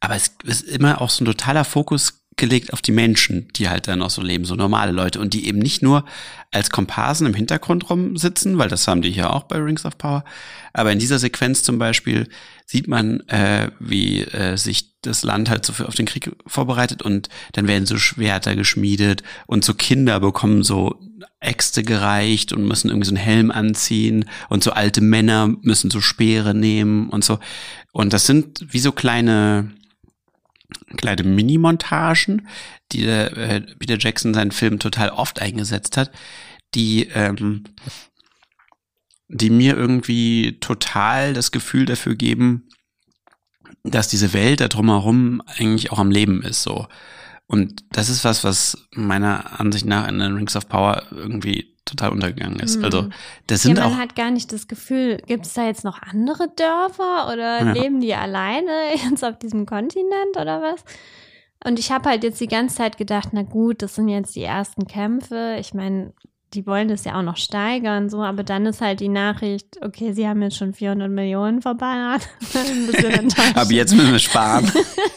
aber es ist immer auch so ein totaler Fokus gelegt auf die Menschen, die halt da noch so leben, so normale Leute. Und die eben nicht nur als Komparsen im Hintergrund rumsitzen, weil das haben die hier auch bei Rings of Power, aber in dieser Sequenz zum Beispiel sieht man, äh, wie äh, sich das Land halt so für auf den Krieg vorbereitet und dann werden so Schwerter geschmiedet und so Kinder bekommen so Äxte gereicht und müssen irgendwie so einen Helm anziehen und so alte Männer müssen so Speere nehmen und so. Und das sind wie so kleine kleine Mini-Montagen, die äh, Peter Jackson seinen Film total oft eingesetzt hat, die ähm, die mir irgendwie total das Gefühl dafür geben, dass diese Welt da drumherum eigentlich auch am Leben ist so. Und das ist was, was meiner Ansicht nach in den Rings of Power irgendwie total untergegangen ist. Mhm. Also das sind ja, man auch. hat gar nicht das Gefühl, gibt es da jetzt noch andere Dörfer oder ja. leben die alleine jetzt auf diesem Kontinent oder was? Und ich habe halt jetzt die ganze Zeit gedacht, na gut, das sind jetzt die ersten Kämpfe. Ich meine, die wollen das ja auch noch steigern, so, aber dann ist halt die Nachricht, okay, sie haben jetzt schon 400 Millionen verballert. Aber jetzt müssen wir sparen.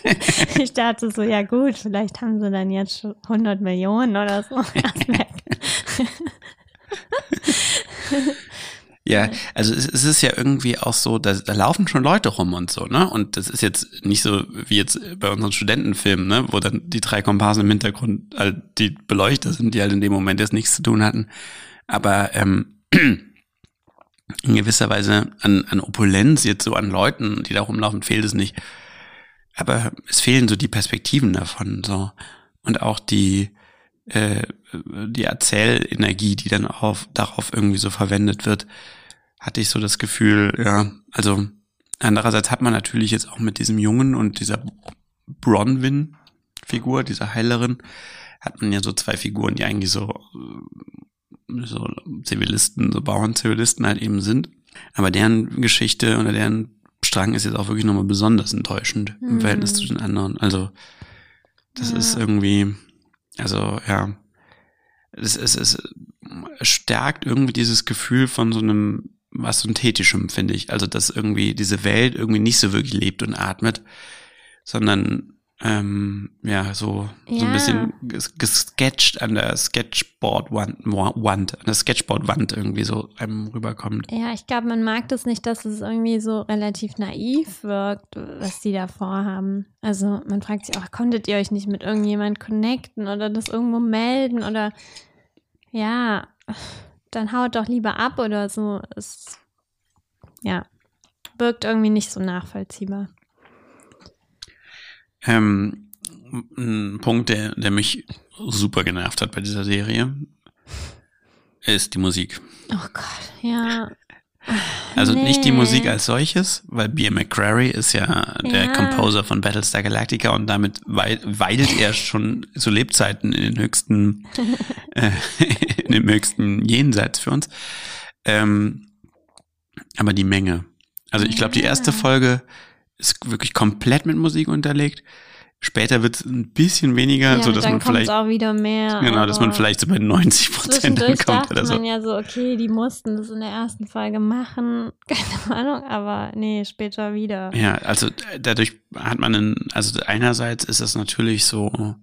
ich dachte so, ja gut, vielleicht haben sie dann jetzt schon 100 Millionen oder so. Ja, also es, es, ist ja irgendwie auch so, da, da laufen schon Leute rum und so, ne? Und das ist jetzt nicht so wie jetzt bei unseren Studentenfilmen, ne? Wo dann die drei Komparsen im Hintergrund halt die Beleuchter sind, die halt in dem Moment jetzt nichts zu tun hatten. Aber ähm, in gewisser Weise an, an Opulenz, jetzt so an Leuten, die da rumlaufen, fehlt es nicht. aber es fehlen so die Perspektiven davon, so. Und auch die, äh, die Erzählenergie, die dann auf, darauf irgendwie so verwendet wird, hatte ich so das Gefühl, ja, also andererseits hat man natürlich jetzt auch mit diesem Jungen und dieser Bronwyn-Figur, dieser Heilerin, hat man ja so zwei Figuren, die eigentlich so, äh, so Zivilisten, so Bauernzivilisten halt eben sind. Aber deren Geschichte oder deren Strang ist jetzt auch wirklich nochmal besonders enttäuschend im Mhm. Verhältnis zu den anderen. Also, das Ja. ist irgendwie, also ja, es, es, es stärkt irgendwie dieses Gefühl von so einem was Synthetischem, finde ich. Also, dass irgendwie diese Welt irgendwie nicht so wirklich lebt und atmet, sondern ähm, ja, so, so Ja. ein bisschen ges- gesketcht an der Sketchboard-Wand, Wand, an der Sketchboard-Wand irgendwie so einem rüberkommt. Ja, ich glaube, man mag das nicht, dass es irgendwie so relativ naiv wirkt, was die da vorhaben. Also man fragt sich auch, konntet ihr euch nicht mit irgendjemand connecten oder das irgendwo melden oder ja, dann haut doch lieber ab oder so. Es, ja, wirkt irgendwie nicht so nachvollziehbar. Ähm, ein Punkt, der, der mich super genervt hat bei dieser Serie, ist die Musik. Oh Gott, ja. Also nicht die Nee. Musik als solches, weil B. McCrary ist ja der Ja. Composer von Battlestar Galactica und damit wei- weilt er schon zu Lebzeiten in den höchsten, äh, in dem höchsten Jenseits für uns. Ähm, aber die Menge. Also ich glaube, die erste. Folge ist wirklich komplett mit Musik unterlegt. Später wird es ein bisschen weniger, Ja, so dass dann man vielleicht, auch wieder mehr. genau, dass man vielleicht so bei 90 Prozent ankommt dachte oder so. man ja so, okay, die mussten das in der ersten Folge machen. Keine Ahnung, aber nee, später wieder. Ja, also dadurch hat man einen, also einerseits ist es natürlich so,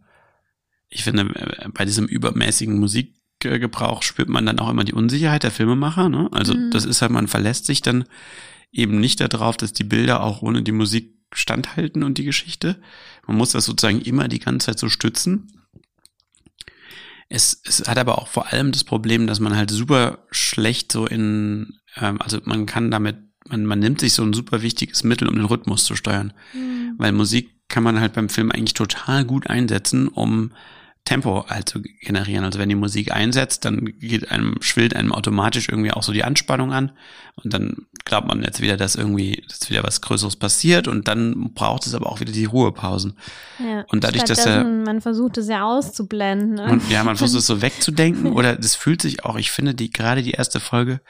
ich finde, bei diesem übermäßigen Musikgebrauch spürt man dann auch immer die Unsicherheit der Filmemacher. Ne? Also Mhm. das ist halt, man verlässt sich dann eben nicht darauf, dass die Bilder auch ohne die Musik standhalten und die Geschichte. Man muss das sozusagen immer die ganze Zeit so stützen. Es, es hat aber auch vor allem das Problem, dass man halt super schlecht so in, ähm, also man kann damit, man, man nimmt sich so ein super wichtiges Mittel, um den Rhythmus zu steuern. Hm. Weil Musik kann man halt beim Film eigentlich total gut einsetzen, um Tempo halt zu generieren. Also wenn die Musik einsetzt, dann geht einem, schwillt einem automatisch irgendwie auch so die Anspannung an und dann glaubt man jetzt wieder, dass irgendwie, dass wieder was Größeres passiert und dann braucht es aber auch wieder die Ruhepausen. Ja. Und dadurch, dass er- man versucht es ja auszublenden. Ne? Und ja, man versucht es so wegzudenken oder das fühlt sich auch, ich finde, die, gerade die erste Folge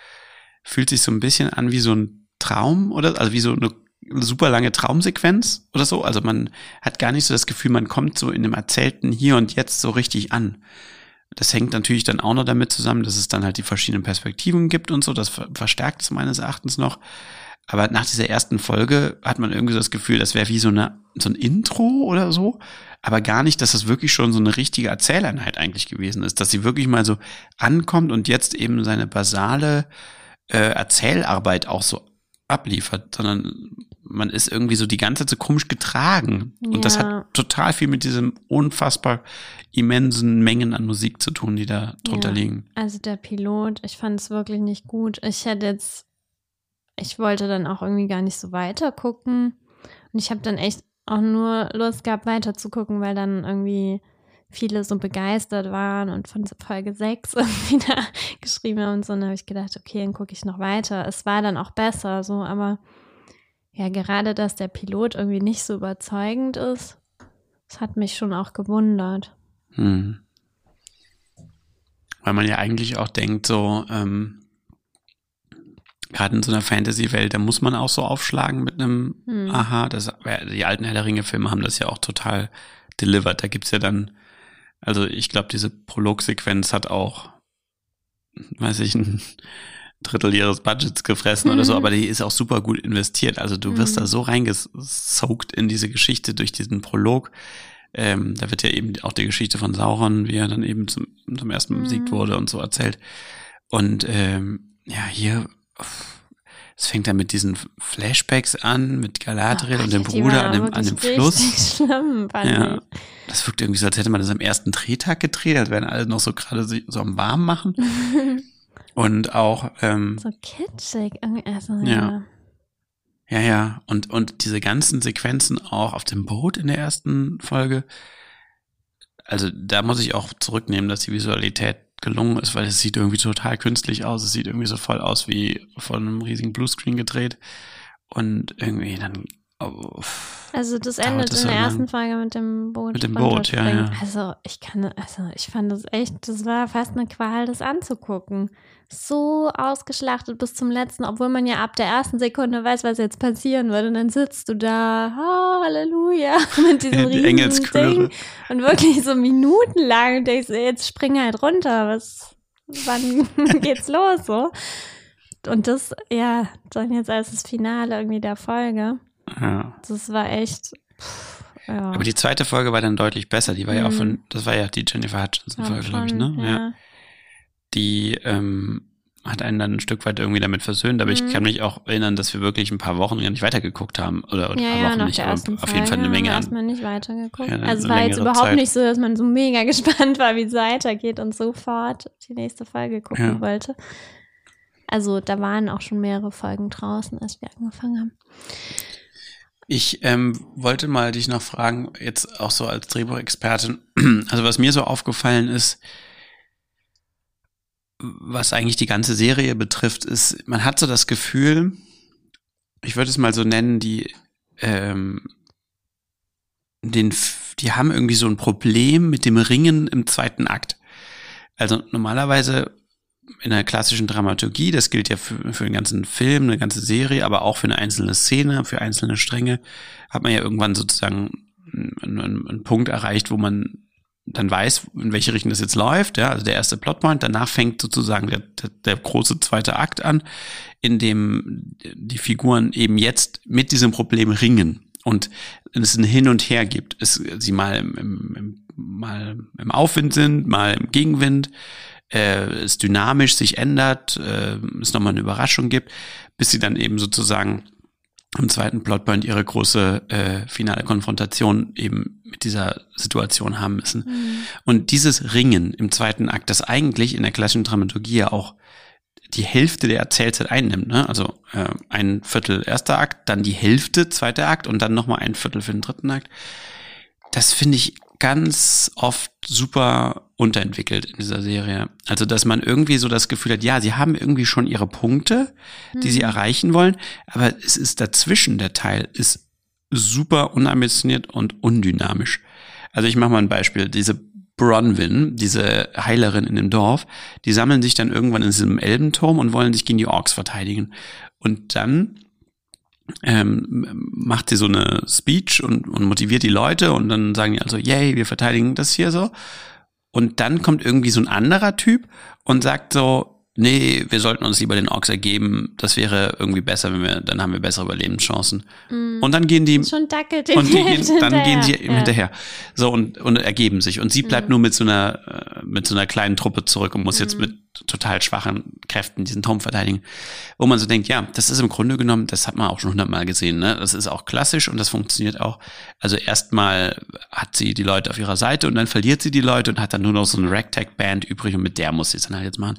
fühlt sich so ein bisschen an wie so ein Traum oder, also wie so eine super lange Traumsequenz oder so. Also man hat gar nicht so das Gefühl, man kommt so in dem Erzählten hier und jetzt so richtig an. Das hängt natürlich dann auch noch damit zusammen, dass es dann halt die verschiedenen Perspektiven gibt und so. Das ver verstärkt es meines Erachtens noch. Aber nach dieser ersten Folge hat man irgendwie so das Gefühl, das wäre wie so, eine, so ein Intro oder so. Aber gar nicht, dass das wirklich schon so eine richtige Erzähleinheit eigentlich gewesen ist. Dass sie wirklich mal so ankommt und jetzt eben seine basale äh, Erzählarbeit auch so abliefert, sondern man ist irgendwie so die ganze Zeit so komisch getragen. Und das Ja. hat total viel mit diesem unfassbar immensen Mengen an Musik zu tun, die da drunter Ja. liegen. Also der Pilot, ich fand es wirklich nicht gut. Ich hätte jetzt, ich wollte dann auch irgendwie gar nicht so weiter gucken. Und ich habe dann echt auch nur Lust gehabt, weiter zu gucken, weil dann irgendwie viele so begeistert waren und von Folge 6 irgendwie da geschrieben haben und so. Und dann habe ich gedacht, okay, dann gucke ich noch weiter. Es war dann auch besser, so, aber ja, gerade, dass der Pilot irgendwie nicht so überzeugend ist, das hat mich schon auch gewundert. Hm. Weil man ja eigentlich auch denkt, so, ähm, gerade in so einer Fantasy-Welt, da muss man auch so aufschlagen mit einem Hm. Aha. Das, die alten Herr der Ringe-Filme haben das ja auch total delivered. Da gibt's ja dann, also ich glaube, diese Prolog-Sequenz hat auch, weiß ich, ein Drittel ihres Budgets gefressen oder so, Mhm. aber die ist auch super gut investiert. Also du wirst Mhm. da so reingesaugt in diese Geschichte durch diesen Prolog. Ähm, da wird ja eben auch die Geschichte von Sauron, wie er dann eben zum, zum ersten Mal Mhm. besiegt wurde und so erzählt. Und ähm, ja, hier, es fängt dann mit diesen Flashbacks an, mit Galadriel Oh und dem Bruder an dem, an dem Fluss. Schlimm, Ja. Das wirkt irgendwie so, als hätte man das am ersten Drehtag gedreht, als wären alle noch so gerade so am Warm machen. Und auch, ähm, so kitschig. irgendwie, Also, Ja. ja. Ja, ja. Und, und diese ganzen Sequenzen auch auf dem Boot in der ersten Folge. Also da muss ich auch zurücknehmen, dass die Visualität gelungen ist, weil es sieht irgendwie total künstlich aus. Es sieht irgendwie so voll aus wie von einem riesigen Bluescreen gedreht. Und irgendwie dann. Oh, Also das endet das in der lang? ersten Folge mit dem Boot. Mit dem Boot, ja, ja. Also ich kann, also ich fand das echt, das war fast eine Qual, das anzugucken. So ausgeschlachtet bis zum letzten, obwohl man ja ab der ersten Sekunde weiß, was jetzt passieren wird. Und dann sitzt du da, oh, Halleluja, mit diesem Die riesigen Engelschöre. Ding. Und wirklich so minutenlang und denkst, jetzt spring halt runter, was, wann geht's los, so. Und das, ja, dann jetzt als das Finale irgendwie der Folge. ja. Das war echt. Pff, ja. Aber die zweite Folge war dann deutlich besser. Die war ja auch Mhm. von, das war ja die Jennifer Hutchinson-Folge, glaube ich, ne? Ja. Die ähm, hat einen dann ein Stück weit irgendwie damit versöhnt, aber ich Mhm. kann mich auch erinnern, dass wir wirklich ein paar Wochen gar nicht weitergeguckt haben. Oder, oder Ja, ein paar ja, Wochen nicht, aber auf jeden Fall eine Menge haben erstmal nicht weitergeguckt. Ja, also es war jetzt überhaupt Zeit. nicht so, dass man so mega gespannt war, wie es weitergeht und sofort die nächste Folge gucken Ja. wollte. Also da waren auch schon mehrere Folgen draußen, als wir angefangen haben. Ich ähm, wollte mal dich noch fragen, jetzt auch so als Drehbuchexpertin, also was mir so aufgefallen ist, was eigentlich die ganze Serie betrifft, ist, man hat so das Gefühl, ich würde es mal so nennen, die, ähm, den, die haben irgendwie so ein Problem mit dem Ringen im zweiten Akt. Also normalerweise in der klassischen Dramaturgie, das gilt ja für, für den ganzen Film, eine ganze Serie, aber auch für eine einzelne Szene, für einzelne Stränge, hat man ja irgendwann sozusagen einen, einen Punkt erreicht, wo man dann weiß, in welche Richtung das jetzt läuft, ja, also der erste Plotpoint, danach fängt sozusagen der, der, der große zweite Akt an, in dem die Figuren eben jetzt mit diesem Problem ringen und es ein Hin und Her gibt, es sie mal im, im, im, mal im Aufwind sind, mal im Gegenwind, äh, es dynamisch sich ändert, äh, es nochmal eine Überraschung gibt, bis sie dann eben sozusagen im zweiten Plotpoint ihre große äh, finale Konfrontation eben mit dieser Situation haben müssen. Und dieses Ringen im zweiten Akt, das eigentlich in der klassischen Dramaturgie ja auch die Hälfte der Erzählzeit einnimmt, ne? Also äh, ein Viertel erster Akt, dann die Hälfte zweiter Akt und dann nochmal ein Viertel für den dritten Akt. Das finde ich ganz oft super unterentwickelt in dieser Serie. Also, dass man irgendwie so das Gefühl hat, ja, sie haben irgendwie schon ihre Punkte, die sie erreichen wollen, aber es ist dazwischen, der Teil ist super unambitioniert und undynamisch. Also ich mache mal ein Beispiel. Diese Bronwyn, diese Heilerin in dem Dorf, die sammeln sich dann irgendwann in diesem Elbenturm und wollen sich gegen die Orks verteidigen. Und dann ähm, macht sie so eine Speech und, und motiviert die Leute und dann sagen die also, yay, wir verteidigen das hier so. Und dann kommt irgendwie so ein anderer Typ und sagt so, nee, wir sollten uns lieber den Orks ergeben. Das wäre irgendwie besser, wenn wir, dann haben wir bessere Überlebenschancen. Und dann gehen die Schon dackelt und die gehen, dann gehen sie hinterher. ihm hinterher. So und, und ergeben sich. Und sie bleibt nur mit so einer, äh, mit so einer kleinen Truppe zurück und muss jetzt mit total schwachen Kräften diesen Turm verteidigen. Wo man so denkt, ja, das ist im Grunde genommen, das hat man auch schon hundertmal gesehen, ne? Das ist auch klassisch und das funktioniert auch. Also erstmal hat sie die Leute auf ihrer Seite und dann verliert sie die Leute und hat dann nur noch so eine Ragtag-Band übrig und mit der muss sie es dann halt jetzt machen.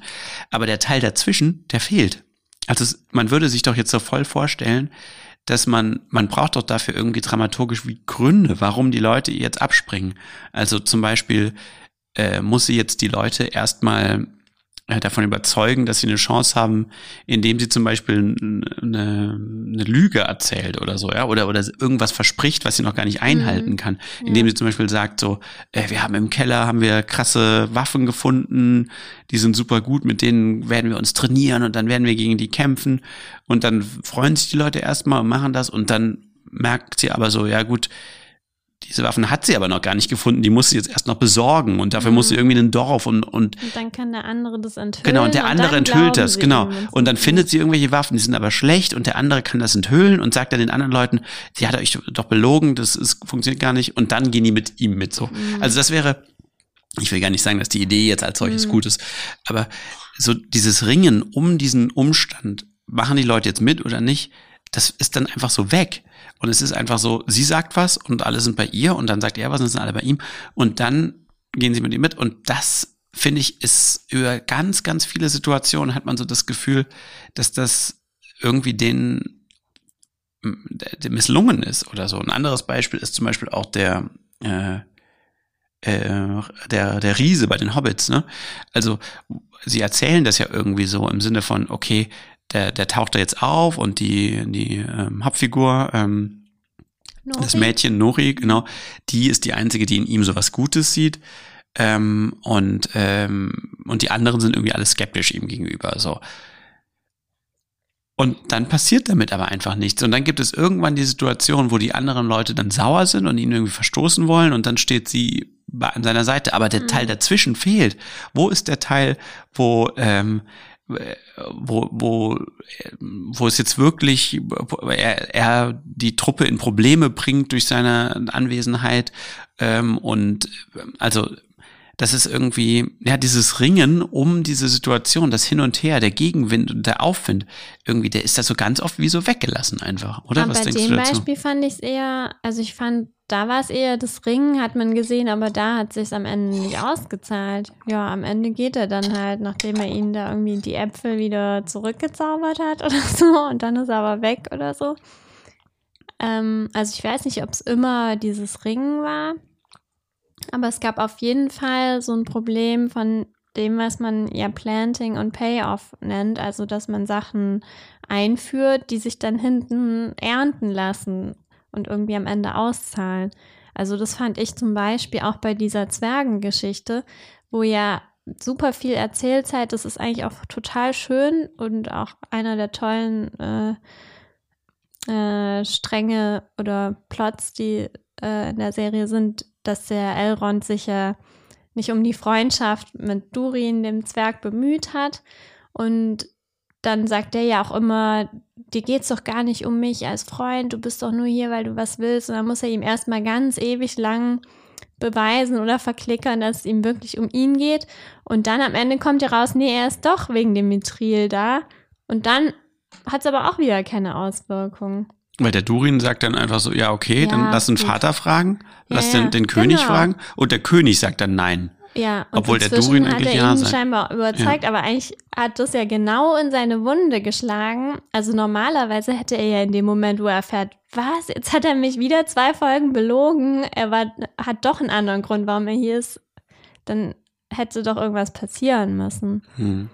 Aber der Teil dazwischen, der fehlt. Also man würde sich doch jetzt so voll vorstellen, dass man, man braucht doch dafür irgendwie dramaturgisch wie Gründe, warum die Leute jetzt abspringen. Also zum Beispiel äh, muss sie jetzt die Leute erstmal davon überzeugen, dass sie eine Chance haben, indem sie zum Beispiel eine, eine Lüge erzählt oder so, ja, oder, oder irgendwas verspricht, was sie noch gar nicht einhalten kann. Indem sie zum Beispiel sagt so, äh, wir haben im Keller, haben wir krasse Waffen gefunden, die sind super gut, mit denen werden wir uns trainieren und dann werden wir gegen die kämpfen. Und dann freuen sich die Leute erstmal und machen das und dann merkt sie aber so, ja gut, diese Waffen hat sie aber noch gar nicht gefunden, die muss sie jetzt erst noch besorgen und dafür muss sie irgendwie in ein Dorf und, und Und dann kann der andere das enthüllen. Genau, und der andere dann enthüllt das, genau. Und dann findet sie irgendwelche Waffen, die sind aber schlecht und der andere kann das enthüllen und sagt dann den anderen Leuten, sie hat euch doch belogen, das ist, funktioniert gar nicht und dann gehen die mit ihm mit so. Also das wäre, ich will gar nicht sagen, dass die Idee jetzt als solches gut ist, aber so dieses Ringen um diesen Umstand, machen die Leute jetzt mit oder nicht, das ist dann einfach so weg. Und es ist einfach so, sie sagt was und alle sind bei ihr und dann sagt er was und sind alle bei ihm und dann gehen sie mit ihm mit und das finde ich ist über ganz, ganz viele Situationen hat man so das Gefühl, dass das irgendwie den misslungen ist oder so. Ein anderes Beispiel ist zum Beispiel auch der äh, äh, der der Riese bei den Hobbits. Ne? Also sie erzählen das ja irgendwie so im Sinne von okay, der der taucht da jetzt auf und die die ähm, Hauptfigur ähm, das Mädchen Nori, genau, die ist die einzige, die in ihm so was Gutes sieht. Ähm, und, ähm, und die anderen sind irgendwie alle skeptisch ihm gegenüber. So. Und dann passiert damit aber einfach nichts. Und dann gibt es irgendwann die Situation, wo die anderen Leute dann sauer sind und ihn irgendwie verstoßen wollen und dann steht sie an seiner Seite. Aber der mhm. Teil dazwischen fehlt. Wo ist der Teil, wo, ähm, wo, wo, wo es jetzt wirklich, er, er die Truppe in Probleme bringt durch seine Anwesenheit ähm, und also das ist irgendwie, ja, dieses Ringen um diese Situation, das Hin und Her, der Gegenwind und der Aufwind, irgendwie, der ist da so ganz oft wie so weggelassen einfach, oder? Aber Was bei denkst dem du dazu? Beispiel fand ich es eher, also ich fand, da war es eher das Ringen, hat man gesehen, aber da hat sich am Ende nicht ausgezahlt. Ja, am Ende geht er dann halt, nachdem er ihnen da irgendwie die Äpfel wieder zurückgezaubert hat oder so, und dann ist er aber weg oder so. Ähm, also ich weiß nicht, ob es immer dieses Ringen war. Aber es gab auf jeden Fall so ein Problem von dem, was man ja Planting und Payoff nennt, also dass man Sachen einführt, die sich dann hinten ernten lassen und irgendwie am Ende auszahlen. Also das fand ich zum Beispiel auch bei dieser Zwergengeschichte, wo ja super viel Erzählzeit, das ist eigentlich auch total schön und auch einer der tollen äh, äh, Stränge oder Plots, die äh, in der Serie sind, dass der Elrond sich ja nicht um die Freundschaft mit Durin, dem Zwerg, bemüht hat. Und dann sagt er ja auch immer, dir geht's doch gar nicht um mich als Freund, du bist doch nur hier, weil du was willst. Und dann muss er ihm erstmal ganz ewig lang beweisen oder verklickern, dass es ihm wirklich um ihn geht. Und dann am Ende kommt er raus, nee, er ist doch wegen dem Mithril da. Und dann hat es aber auch wieder keine Auswirkungen. Weil der Durin sagt dann einfach so, ja, okay, ja, dann lass den. Vater fragen, lass ja, den, den König genau. fragen und der König sagt dann nein. Ja, obwohl der Durin eigentlich hat er ja ihn scheinbar überzeugt, ja. aber eigentlich hat das ja genau in seine Wunde geschlagen. Also normalerweise hätte er ja in dem Moment, wo er erfährt, was, jetzt hat er mich wieder zwei Folgen belogen, er war, hat doch einen anderen Grund, warum er hier ist, dann hätte doch irgendwas passieren müssen. Hm.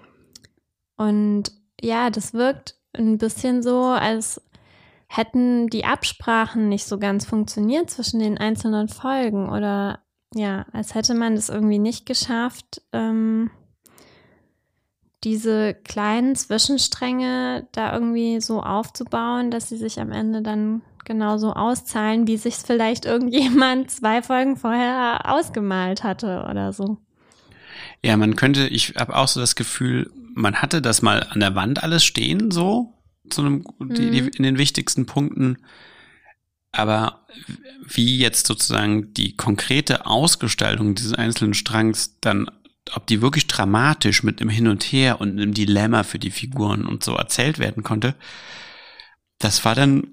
Und ja, das wirkt ein bisschen so, als hätten die Absprachen nicht so ganz funktioniert zwischen den einzelnen Folgen oder ja, als hätte man es irgendwie nicht geschafft, ähm, diese kleinen Zwischenstränge da irgendwie so aufzubauen, dass sie sich am Ende dann genauso auszahlen, wie sich vielleicht irgendjemand zwei Folgen vorher ausgemalt hatte oder so. Ja, man könnte, ich habe auch so das Gefühl, man hatte das mal an der Wand alles stehen, so zu einem, die, die, mhm. in den wichtigsten Punkten. Aber wie jetzt sozusagen die konkrete Ausgestaltung dieses einzelnen Strangs dann, ob die wirklich dramatisch mit einem Hin und Her und einem Dilemma für die Figuren und so erzählt werden konnte, das war dann,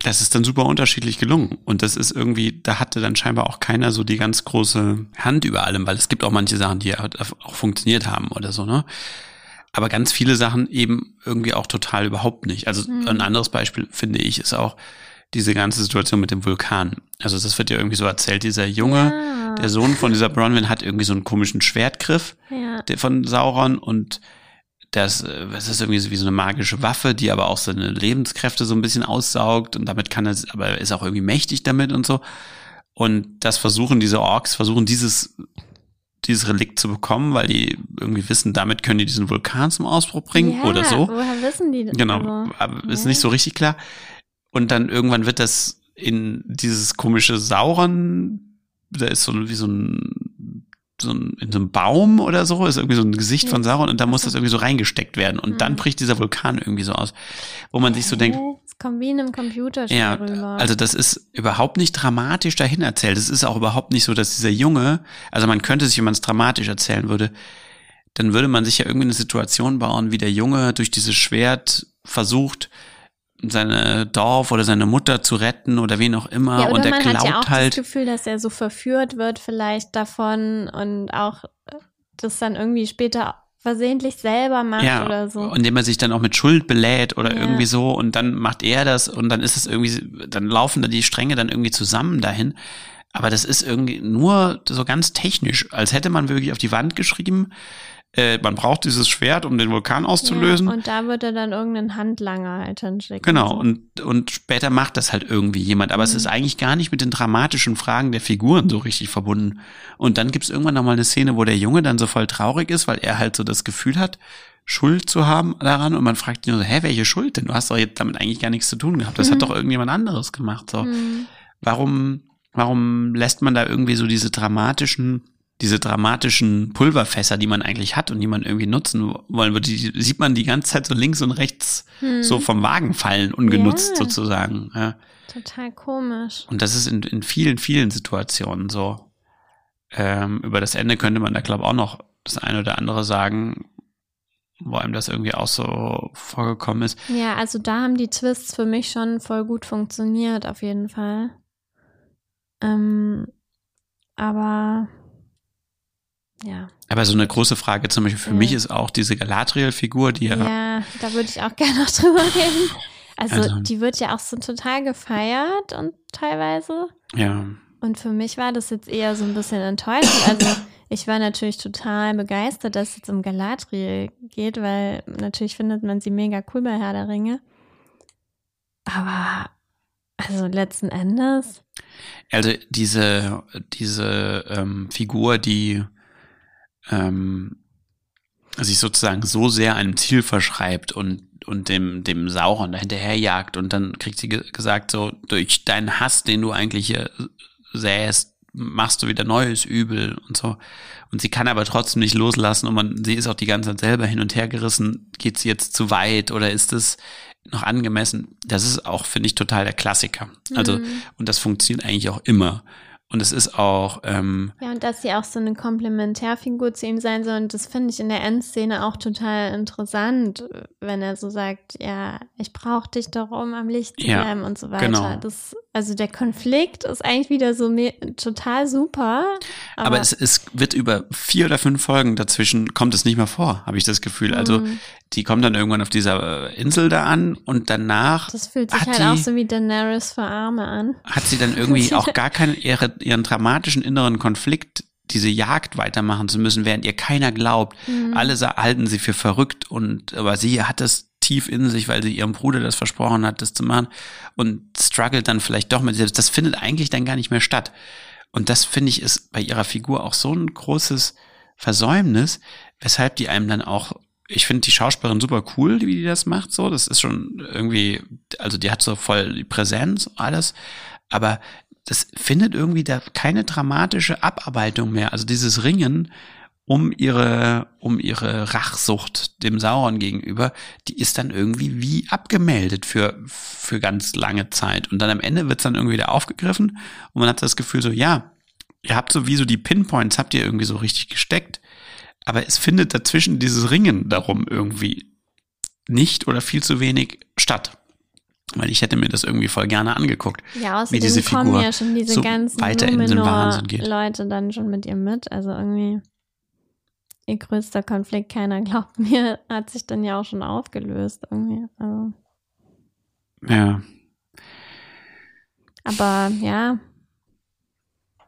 das ist dann super unterschiedlich gelungen. Und das ist irgendwie, da hatte dann scheinbar auch keiner so die ganz große Hand über allem, weil es gibt auch manche Sachen, die auch funktioniert haben oder so, ne? Aber ganz viele Sachen eben irgendwie auch total überhaupt nicht. Also mhm. ein anderes Beispiel, finde ich, ist auch diese ganze Situation mit dem Vulkan. Also das wird ja irgendwie so erzählt, dieser Junge, ja. der Sohn von dieser Bronwyn hat irgendwie so einen komischen Schwertgriff ja. von Sauron und das, das ist irgendwie so wie so eine magische Waffe, die aber auch seine Lebenskräfte so ein bisschen aussaugt und damit kann er, aber er ist auch irgendwie mächtig damit und so. Und das versuchen diese Orks, versuchen dieses dieses Relikt zu bekommen, weil die irgendwie wissen, damit können die diesen Vulkan zum Ausbruch bringen ja, oder so. Woher wissen die das? Genau, aber ist ja. nicht so richtig klar. Und dann irgendwann wird das in dieses komische Sauron, da ist so wie so ein, so ein, in so einem Baum oder so, ist irgendwie so ein Gesicht von Sauron und da muss das irgendwie so reingesteckt werden und dann bricht dieser Vulkan irgendwie so aus, wo man sich so denkt, es kommt wie in einem Computerspiel ja, rüber. Also das ist überhaupt nicht dramatisch dahin erzählt. Es ist auch überhaupt nicht so, dass dieser Junge, also man könnte sich, wenn man es dramatisch erzählen würde, dann würde man sich ja irgendwie eine Situation bauen, wie der Junge durch dieses Schwert versucht, seine Dorf oder seine Mutter zu retten oder wen auch immer ja, und er glaubt hat ja auch halt das Gefühl, dass er so verführt wird vielleicht davon und auch das dann irgendwie später versehentlich selber macht ja, oder so. Und indem er sich dann auch mit Schuld belädt oder Ja. irgendwie so und dann macht er das und dann ist es irgendwie, dann laufen da die Stränge dann irgendwie zusammen dahin. Aber das ist irgendwie nur so ganz technisch, als hätte man wirklich auf die Wand geschrieben, äh, man braucht dieses Schwert, um den Vulkan auszulösen. Ja, und da wird er dann irgendeinen Handlanger halt hinschicken. Genau, und, und später macht das halt irgendwie jemand. Aber es Mhm. ist eigentlich gar nicht mit den dramatischen Fragen der Figuren so richtig verbunden. Und dann gibt's irgendwann nochmal eine Szene, wo der Junge dann so voll traurig ist, weil er halt so das Gefühl hat, Schuld zu haben daran. Und man fragt ihn so, hä, welche Schuld denn? Du hast doch jetzt damit eigentlich gar nichts zu tun gehabt. Das hat doch irgendjemand anderes gemacht. So. Hm. Warum, warum lässt man da irgendwie so diese dramatischen diese dramatischen Pulverfässer, die man eigentlich hat und die man irgendwie nutzen wollen würde, die sieht man die ganze Zeit so links und rechts so vom Wagen fallen, ungenutzt Hm. Ja. sozusagen. Ja. Total komisch. Und das ist in, in vielen, vielen Situationen so. Ähm, über das Ende könnte man da, glaube ich, auch noch das eine oder andere sagen, wo einem das irgendwie auch so vorgekommen ist. Ja, also da haben die Twists für mich schon voll gut funktioniert, auf jeden Fall. Ähm, aber ja. Aber so eine große Frage zum Beispiel für Ja. mich ist auch diese Galadriel-Figur, die ja, Ja, da würde ich auch gerne noch drüber reden. Also, Also- die wird ja auch so total gefeiert und teilweise. ja, Und für mich war das jetzt eher so ein bisschen enttäuschend. Also ich war natürlich total begeistert, dass es jetzt um Galadriel geht, weil natürlich findet man sie mega cool bei Herr der Ringe. Aber also letzten Endes, Also diese, diese ähm, Figur, die ähm, sich sozusagen so sehr einem Ziel verschreibt und, und dem, dem Sauron da hinterherjagt und dann kriegt sie ge gesagt, so durch deinen Hass, den du eigentlich hier säst, machst du wieder neues Übel und so. Und sie kann aber trotzdem nicht loslassen und man, sie ist auch die ganze Zeit selber hin und her gerissen. Geht sie jetzt zu weit oder ist es noch angemessen? Das ist auch, finde ich, total der Klassiker. Also, Mhm. und das funktioniert eigentlich auch immer. Und es ist auch, ähm, ja, und dass sie auch so eine Komplementärfigur zu ihm sein soll. Und das finde ich in der Endszene auch total interessant, wenn er so sagt, ja, ich brauche dich doch, um am Licht zu Ja, bleiben und so weiter. genau. Das, also der Konflikt ist eigentlich wieder so total super. Aber, aber, es, es wird über vier oder fünf Folgen dazwischen, kommt es nicht mehr vor, habe ich das Gefühl. Also, Mhm. die kommt dann irgendwann auf dieser äh, Insel da an und danach das fühlt sich halt die- auch so wie Daenerys für Arme an. hat sie dann irgendwie auch gar keinen ihre, ihren dramatischen inneren Konflikt, diese Jagd weitermachen zu müssen, während ihr keiner glaubt. Mhm. Alle halten sie für verrückt und aber sie hat es tief in sich, weil sie ihrem Bruder das versprochen hat, das zu machen und struggelt dann vielleicht doch mit sich selbst. Das findet eigentlich dann gar nicht mehr statt. Und das finde ich ist bei ihrer Figur auch so ein großes Versäumnis, weshalb die einem dann auch ich finde die Schauspielerin super cool, wie die das macht, so. Das ist schon irgendwie, also die hat so voll die Präsenz, alles. Aber das findet irgendwie da keine dramatische Abarbeitung mehr. Also dieses Ringen um ihre, um ihre Rachsucht dem Sauron gegenüber, die ist dann irgendwie wie abgemeldet für, für ganz lange Zeit. Und dann am Ende wird's dann irgendwie wieder aufgegriffen und man hat das Gefühl so, ja, ihr habt so wie so die Pinpoints, habt ihr irgendwie so richtig gesteckt. Aber es findet dazwischen dieses Ringen darum irgendwie nicht oder viel zu wenig statt. Weil ich hätte mir das irgendwie voll gerne angeguckt. Ja, wie diese außerdem kommen Figur ja schon diese so ganzen weiter in den Wahnsinn geht. Leute dann schon mit ihr mit. Also irgendwie ihr größter Konflikt, keiner glaubt mir, hat sich dann ja auch schon aufgelöst irgendwie. Also, Ja. aber ja,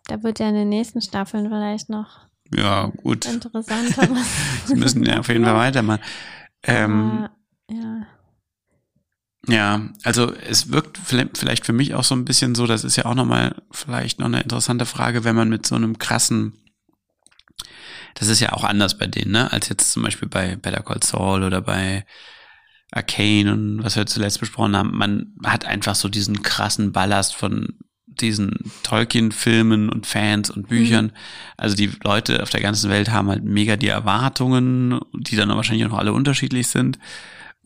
da wird ja in den nächsten Staffeln vielleicht noch Ja, gut. interessanteres. Sie müssen ja auf jeden Fall weitermachen. Ähm, Aber, ja. Ja, also es wirkt vielleicht für mich auch so ein bisschen so, das ist ja auch nochmal vielleicht noch eine interessante Frage, wenn man mit so einem krassen, das ist ja auch anders bei denen, ne, als jetzt zum Beispiel bei Better Call Saul oder bei Arcane und was wir zuletzt besprochen haben, man hat einfach so diesen krassen Ballast von diesen Tolkien-Filmen und Fans und Büchern. Also die Leute auf der ganzen Welt haben halt mega die Erwartungen, die dann wahrscheinlich auch noch alle unterschiedlich sind.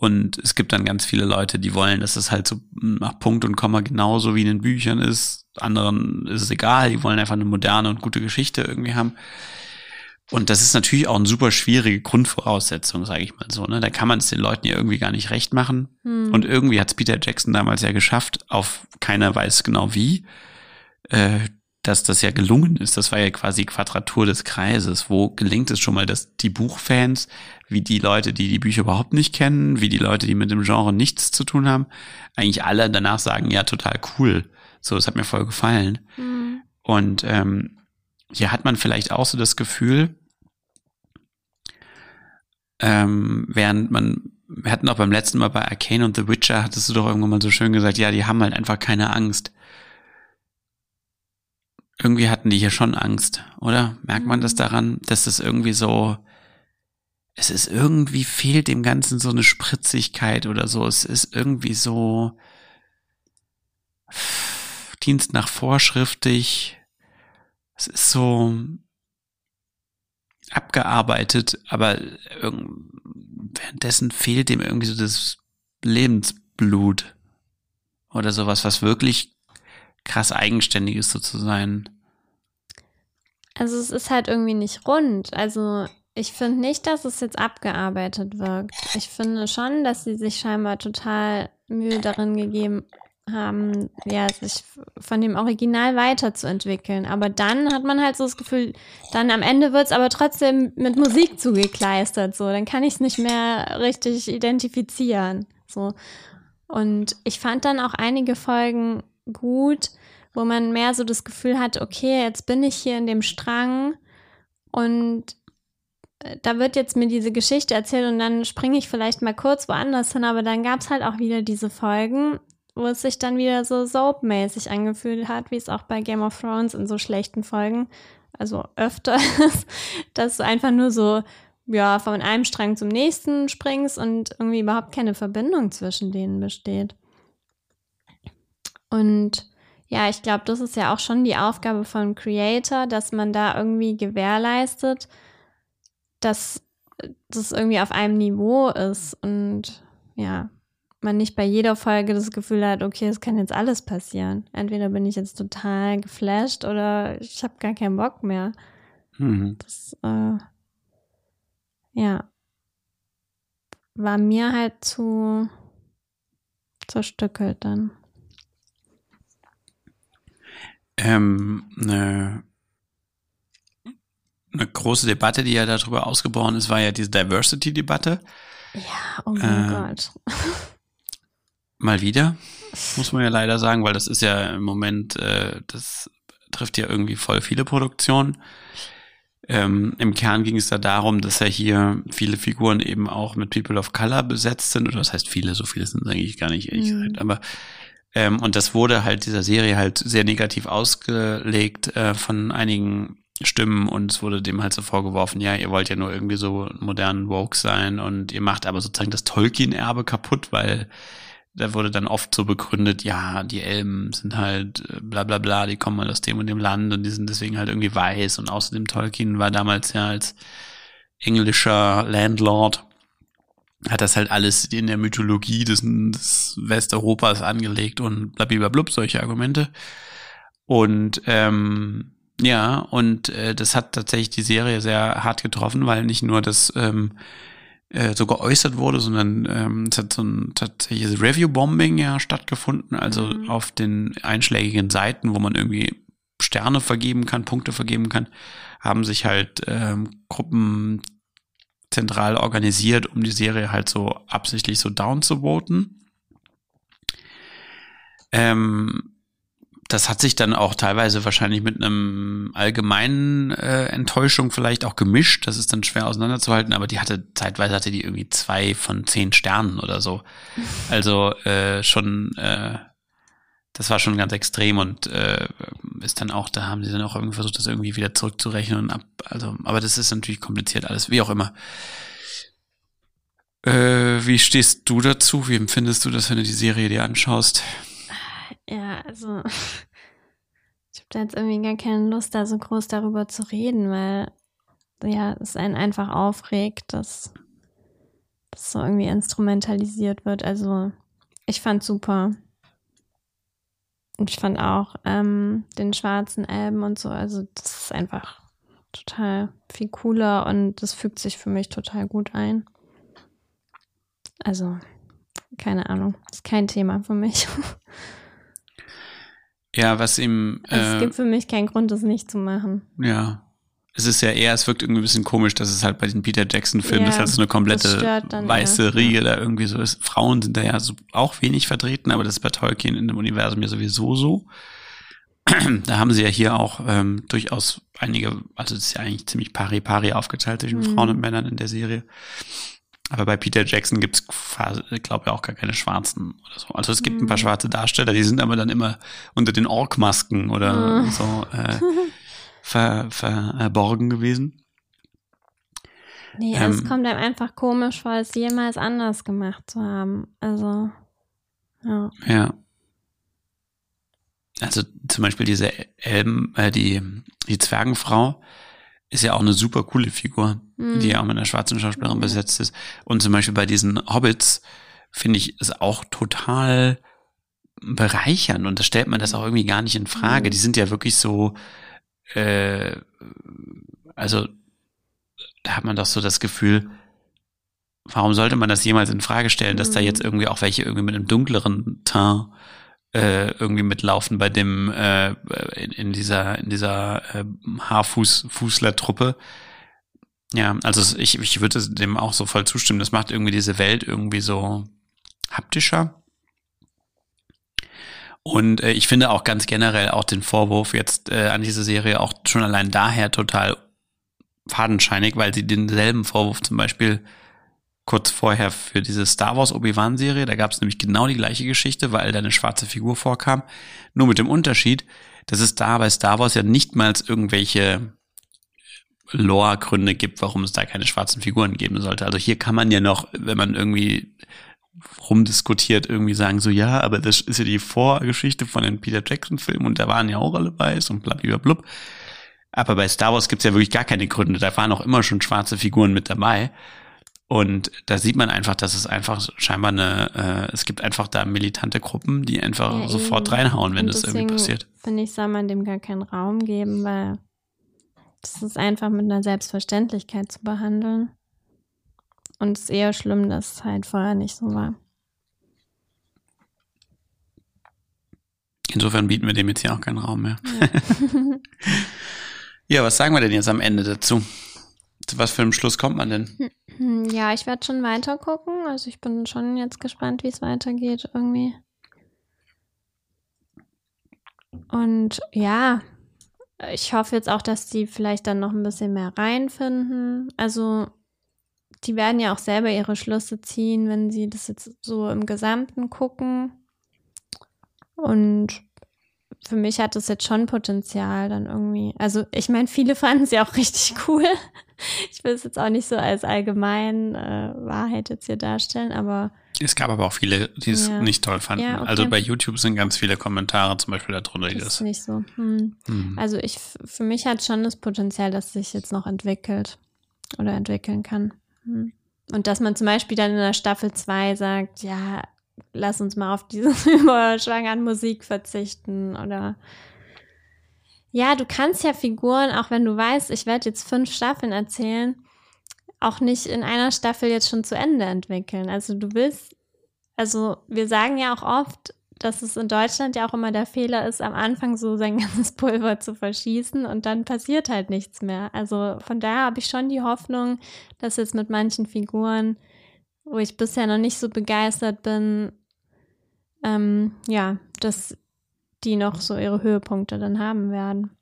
Und es gibt dann ganz viele Leute, die wollen, dass es halt so nach Punkt und Komma genauso wie in den Büchern ist. Anderen ist es egal, die wollen einfach eine moderne und gute Geschichte irgendwie haben. Und das ist natürlich auch eine super schwierige Grundvoraussetzung, sage ich mal so. Ne? Da kann man es den Leuten ja irgendwie gar nicht recht machen. Hm. Und irgendwie hat es Peter Jackson damals ja geschafft, auf keiner weiß genau wie, äh, dass das ja gelungen ist. Das war ja quasi Quadratur des Kreises. Wo gelingt es schon mal, dass die Buchfans, wie die Leute, die die Bücher überhaupt nicht kennen, wie die Leute, die mit dem Genre nichts zu tun haben, eigentlich alle danach sagen, ja, total cool. So, das hat mir voll gefallen. Mhm. Und ähm, hier hat man vielleicht auch so das Gefühl, ähm, während man, wir hatten auch beim letzten Mal bei Arcane und The Witcher, hattest du doch irgendwann mal so schön gesagt, ja, die haben halt einfach keine Angst irgendwie hatten die hier schon Angst, oder? Merkt man das mhm. daran, dass das irgendwie so, es ist irgendwie fehlt dem Ganzen so eine Spritzigkeit oder so. Es ist irgendwie so Dienst nach vorschriftig. Es ist so abgearbeitet, aber währenddessen fehlt dem irgendwie so das Lebensblut oder sowas, was wirklich krass eigenständiges so zu sein. Also es ist halt irgendwie nicht rund. Also ich finde nicht, dass es jetzt abgearbeitet wirkt. Ich finde schon, dass sie sich scheinbar total Mühe darin gegeben haben, ja, sich von dem Original weiterzuentwickeln. Aber dann hat man halt so das Gefühl, dann am Ende wird es aber trotzdem mit Musik zugekleistert. So, dann kann ich es nicht mehr richtig identifizieren. So. Und ich fand dann auch einige Folgen gut, wo man mehr so das Gefühl hat, okay, jetzt bin ich hier in dem Strang und äh, da wird jetzt mir diese Geschichte erzählt und dann springe ich vielleicht mal kurz woanders hin, aber dann gab es halt auch wieder diese Folgen, wo es sich dann wieder so soapmäßig angefühlt hat, wie es auch bei Game of Thrones in so schlechten Folgen, also öfter ist, dass du einfach nur so, ja, von einem Strang zum nächsten springst und irgendwie überhaupt keine Verbindung zwischen denen besteht. Und ja, ich glaube, das ist ja auch schon die Aufgabe von Creator, dass man da irgendwie gewährleistet, dass das irgendwie auf einem Niveau ist und ja, man nicht bei jeder Folge das Gefühl hat, okay, es kann jetzt alles passieren. Entweder bin ich jetzt total geflasht oder ich habe gar keinen Bock mehr. Mhm. Das, äh, ja, war mir halt zu zerstückelt dann ähm, eine, eine große Debatte, die ja darüber ausgebrochen ist, war ja diese Diversity-Debatte. Ja, oh mein äh, Gott. Mal wieder, muss man ja leider sagen, weil das ist ja im Moment, äh, das trifft ja irgendwie voll viele Produktionen. Ähm, Im Kern ging es da darum, dass ja hier viele Figuren eben auch mit People of Color besetzt sind. Oder das heißt viele, so viele sind es eigentlich gar nicht, ehrlich mhm. gesagt. Aber ähm, und das wurde halt dieser Serie halt sehr negativ ausgelegt äh, von einigen Stimmen. Und es wurde dem halt so vorgeworfen, ja, ihr wollt ja nur irgendwie so modernen Woke sein und ihr macht aber sozusagen das Tolkien-Erbe kaputt, weil da wurde dann oft so begründet, ja, die Elben sind halt äh, bla bla bla, die kommen mal aus dem und dem Land und die sind deswegen halt irgendwie weiß. Und außerdem Tolkien war damals ja als englischer Landlord hat das halt alles in der Mythologie des, des Westeuropas angelegt und blablablub, solche Argumente. Und ähm, ja, und äh, das hat tatsächlich die Serie sehr hart getroffen, weil nicht nur das ähm, äh, so geäußert wurde, sondern ähm, es hat so ein tatsächliches Review-Bombing ja stattgefunden, also mhm. auf den einschlägigen Seiten, wo man irgendwie Sterne vergeben kann, Punkte vergeben kann, haben sich halt ähm, Gruppen zentral organisiert, um die Serie halt so absichtlich so down zu voten. Ähm, das hat sich dann auch teilweise wahrscheinlich mit einem allgemeinen äh, Enttäuschung vielleicht auch gemischt. Das ist dann schwer auseinanderzuhalten, aber die hatte zeitweise hatte die irgendwie zwei von zehn Sternen oder so. Also äh, schon äh, das war schon ganz extrem und äh, ist dann auch, da haben sie dann auch irgendwie versucht, das irgendwie wieder zurückzurechnen und ab, also, aber das ist natürlich kompliziert alles, wie auch immer. Äh, wie stehst du dazu? Wie empfindest du das, wenn du die Serie dir anschaust? Ja, also ich habe da jetzt irgendwie gar keine Lust, da so groß darüber zu reden, weil ja, es einen einfach aufregt, dass das so irgendwie instrumentalisiert wird. Also ich fand super. Und ich fand auch ähm, den schwarzen Elben und so, also das ist einfach total viel cooler und das fügt sich für mich total gut ein. Also, keine Ahnung, ist kein Thema für mich. Ja, was ihm. Also es Äh, gibt für mich keinen Grund, das nicht zu machen. ja. Es ist ja eher, es wirkt irgendwie ein bisschen komisch, dass es halt bei den Peter Jackson-Filmen Ja, ist halt so eine das komplette weiße eher, Riege da irgendwie so ist. Frauen sind da ja so auch wenig vertreten, aber das ist bei Tolkien in dem Universum ja sowieso so. da haben sie ja hier auch ähm, durchaus einige, also es ist ja eigentlich ziemlich pari-pari aufgeteilt zwischen Mhm. Frauen und Männern in der Serie. Aber bei Peter Jackson gibt's, ich glaube ja auch gar keine Schwarzen oder so. Also es gibt ein paar Mhm. schwarze Darsteller, die sind aber dann immer unter den Ork-Masken oder Mhm. so äh, ver, verborgen gewesen. Nee, also es Ähm. kommt einem einfach komisch vor, es jemals anders gemacht zu haben. Also, ja. Ja. Also zum Beispiel diese Elben, äh, die, die Zwergenfrau ist ja auch eine super coole Figur, Mhm. die ja auch mit einer schwarzen Schauspielerin Ja. besetzt ist. Und zum Beispiel bei diesen Hobbits finde ich es auch total bereichernd und da stellt man das auch irgendwie gar nicht in Frage. Mhm. Die sind ja wirklich so, äh, also da hat man doch so das Gefühl, warum sollte man das jemals in Frage stellen, dass da Mhm. jetzt irgendwie auch welche irgendwie mit einem dunkleren Teint äh, irgendwie mitlaufen bei dem äh, in, in dieser in dieser äh, Haarfuß Fußler-Truppe. Ja, also ich ich würde dem auch so voll zustimmen. Das macht irgendwie diese Welt irgendwie so haptischer. Und äh, ich finde auch ganz generell auch den Vorwurf jetzt äh, an diese Serie auch schon allein daher total fadenscheinig, weil sie denselben Vorwurf zum Beispiel kurz vorher für diese Star Wars Obi-Wan-Serie, da gab es nämlich genau die gleiche Geschichte, weil da eine schwarze Figur vorkam. Nur mit dem Unterschied, dass es da bei Star Wars ja nicht mal irgendwelche Lore-Gründe gibt, warum es da keine schwarzen Figuren geben sollte. Also hier kann man ja noch, wenn man irgendwie rumdiskutiert, irgendwie sagen, so ja, aber das ist ja die Vorgeschichte von den Peter Jackson-Filmen und da waren ja auch alle weiß und blablabla. Aber bei Star Wars gibt's ja wirklich gar keine Gründe. Da waren auch immer schon schwarze Figuren mit dabei. Und da sieht man einfach, dass es einfach scheinbar eine, äh, es gibt einfach da militante Gruppen, die einfach Ja, sofort eben. reinhauen, wenn Und das irgendwie passiert. Finde ich, soll man dem gar keinen Raum geben, weil das ist einfach mit einer Selbstverständlichkeit zu behandeln. Und es ist eher schlimm, dass es halt vorher nicht so war. Insofern bieten wir dem jetzt hier auch keinen Raum mehr. Ja, was sagen wir denn jetzt am Ende dazu? Zu was für einem Schluss kommt man denn? Ja, ich werde schon weiter gucken. Also ich bin schon jetzt gespannt, wie es weitergeht irgendwie. Und ja, ich hoffe jetzt auch, dass die vielleicht dann noch ein bisschen mehr reinfinden. Also die werden ja auch selber ihre Schlüsse ziehen, wenn sie das jetzt so im Gesamten gucken. Und für mich hat das jetzt schon Potenzial dann irgendwie. Also ich meine, viele fanden sie auch richtig cool. Ich will es jetzt auch nicht so als allgemein äh, Wahrheit jetzt hier darstellen, aber Es gab aber auch viele, die es Ja. nicht toll fanden. Ja, okay. Also bei YouTube sind ganz viele Kommentare zum Beispiel darunter, die ist das. nicht so. Hm. Hm. Also ich, für mich hat schon das Potenzial, dass sich jetzt noch entwickelt oder entwickeln kann. Hm. Und dass man zum Beispiel dann in der Staffel 2 sagt, ja, lass uns mal auf diese überschwangern Musik verzichten oder ja, du kannst ja Figuren, auch wenn du weißt, ich werde jetzt fünf Staffeln erzählen, auch nicht in einer Staffel jetzt schon zu Ende entwickeln. Also du willst, also wir sagen ja auch oft, dass es in Deutschland ja auch immer der Fehler ist, am Anfang so sein ganzes Pulver zu verschießen und dann passiert halt nichts mehr. Also von daher habe ich schon die Hoffnung, dass jetzt mit manchen Figuren, wo ich bisher noch nicht so begeistert bin, ähm, ja, dass die noch so ihre Höhepunkte dann haben werden.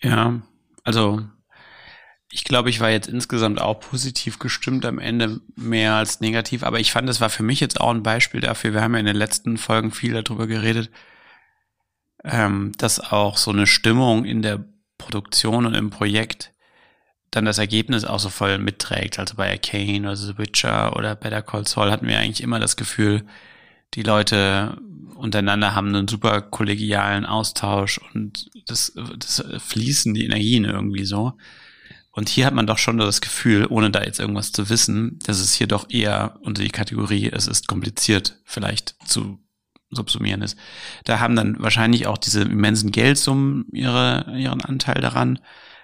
Ja, also ich glaube, ich war jetzt insgesamt auch positiv gestimmt am Ende mehr als negativ, aber ich fand, es war für mich jetzt auch ein Beispiel dafür. Wir haben ja in den letzten Folgen viel darüber geredet, ähm, dass auch so eine Stimmung in der Produktion und im Projekt dann das Ergebnis auch so voll mitträgt. Also bei Arcane oder The Witcher oder Better Call Saul hatten wir eigentlich immer das Gefühl, die Leute untereinander haben einen super kollegialen Austausch und das, das fließen die Energien irgendwie so. Und hier hat man doch schon das Gefühl, ohne da jetzt irgendwas zu wissen, dass es hier doch eher unter die Kategorie, es ist kompliziert vielleicht zu subsumieren ist. Da haben dann wahrscheinlich auch diese immensen Geldsummen ihre, ihren Anteil daran,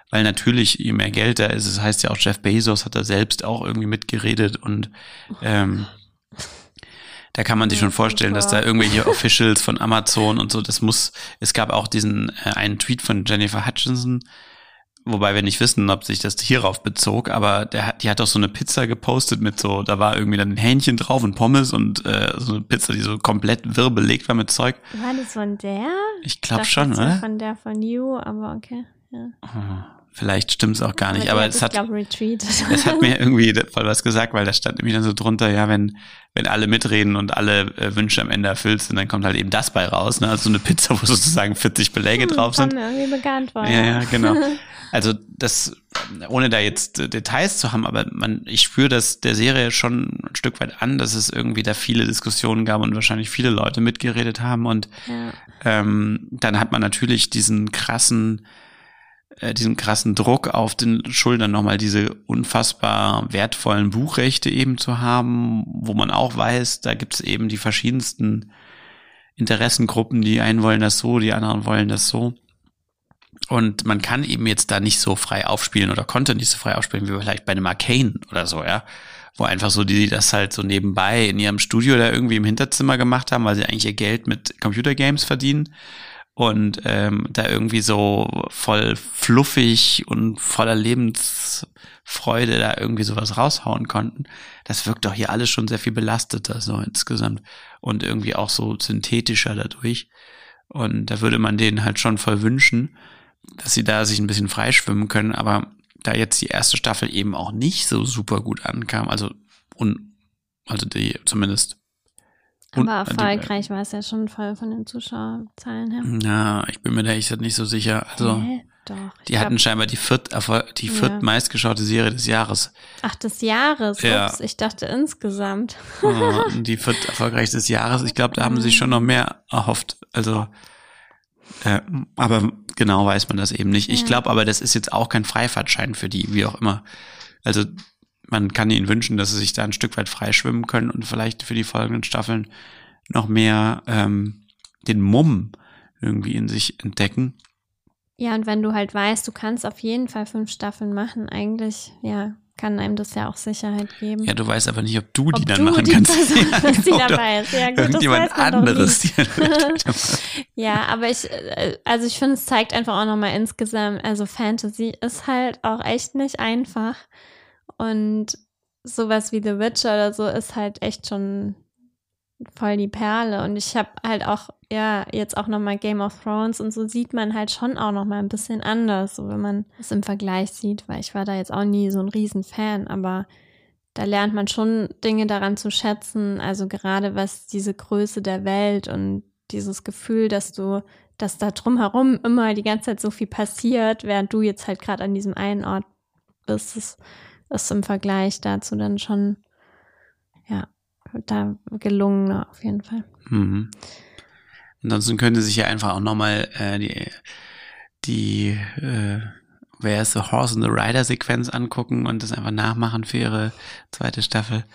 weil natürlich je mehr Geld da ist, es das heißt ja auch Jeff Bezos hat da selbst auch irgendwie mitgeredet und ähm, Da kann man sich schon vorstellen, dass da irgendwelche Officials von Amazon und so, das muss, es gab auch diesen äh, einen Tweet von Jennifer Hutchinson, wobei wir nicht wissen, ob sich das hierauf bezog, aber der hat, die hat doch so eine Pizza gepostet mit so, da war irgendwie dann ein Hähnchen drauf und Pommes und äh, so eine Pizza, die so komplett wirr belegt war mit Zeug. War das von der? Ich glaube schon, das oder? Von der von You, aber okay. Ja. Oh, Vielleicht stimmt's auch gar nicht, aber hat es hat, es hat mir irgendwie voll was gesagt, weil da stand nämlich dann so drunter, ja, wenn, wenn alle mitreden und alle äh, Wünsche am Ende erfüllt sind, dann kommt halt eben das bei raus, ne? Also so eine Pizza, wo sozusagen 40 Beläge drauf sind. Irgendwie bekannt vor. Ja, ja, genau. Also das, ohne da jetzt äh, Details zu haben, aber man, ich spüre das der Serie schon ein Stück weit an, dass es irgendwie da viele Diskussionen gab und wahrscheinlich viele Leute mitgeredet haben und Ja. ähm, dann hat man natürlich diesen krassen, äh, diesen krassen Druck auf den Schultern nochmal diese unfassbar wertvollen Buchrechte eben zu haben, wo man auch weiß, da gibt es eben die verschiedensten Interessengruppen, die einen wollen das so, die anderen wollen das so. Und man kann eben jetzt da nicht so frei aufspielen oder konnte nicht so frei aufspielen wie vielleicht bei einem Arcane oder so, ja. Wo einfach so die das halt so nebenbei in ihrem Studio da irgendwie im Hinterzimmer gemacht haben, weil sie eigentlich ihr Geld mit Computergames verdienen und ähm, da irgendwie so voll fluffig und voller Lebensfreude da irgendwie sowas raushauen konnten. Das wirkt doch hier alles schon sehr viel belasteter so insgesamt und irgendwie auch so synthetischer dadurch. Und da würde man denen halt schon voll wünschen, dass sie da sich ein bisschen freischwimmen können, aber da jetzt die erste Staffel eben auch nicht so super gut ankam, also un, also die zumindest un- Aber erfolgreich war es ja schon voll von den Zuschauerzahlen her. Na, ich bin mir da echt nicht so sicher. Also, Hä? Doch. die glaub- hatten scheinbar die viert, die Ja. viert meistgeschaute Serie des Jahres. Ach, des Jahres. Ja. Ups, ich dachte insgesamt. Und die viert erfolgreichste des Jahres. Ich glaube, da haben sie sich schon noch mehr erhofft. Also, äh, aber genau weiß man das eben nicht. Ich Ja. glaube aber, das ist jetzt auch kein Freifahrtschein für die, wie auch immer. Also, man kann ihnen wünschen, dass sie sich da ein Stück weit freischwimmen können und vielleicht für die folgenden Staffeln noch mehr ähm, den Mumm irgendwie in sich entdecken. Ja, und wenn du halt weißt, du kannst auf jeden Fall fünf Staffeln machen, eigentlich, ja, kann einem das ja auch Sicherheit geben. Ja, du weißt aber nicht, ob du die Ob dann du machen die kannst. Person Ja, die genau, oder dabei ist. Ja, gut, das Irgendjemand anderes. Die. Ja, aber ich, äh, also ich finde, es zeigt einfach auch nochmal insgesamt, also Fantasy ist halt auch echt nicht einfach. Und sowas wie The Witcher oder so ist halt echt schon voll die Perle. Und ich habe halt auch, ja, jetzt auch nochmal Game of Thrones und so sieht man halt schon auch nochmal ein bisschen anders, so wenn man es im Vergleich sieht, weil ich war da jetzt auch nie so ein Riesenfan, aber da lernt man schon Dinge daran zu schätzen, also gerade was diese Größe der Welt und dieses Gefühl, dass du, dass da drumherum immer die ganze Zeit so viel passiert, während du jetzt halt gerade an diesem einen Ort bist, ist, ist im Vergleich dazu dann schon, ja, da gelungener auf jeden Fall. Mhm. Ansonsten könnte sich ja einfach auch nochmal äh, die, die äh, Wer ist the Horse and the Rider Sequenz angucken und das einfach nachmachen für ihre zweite Staffel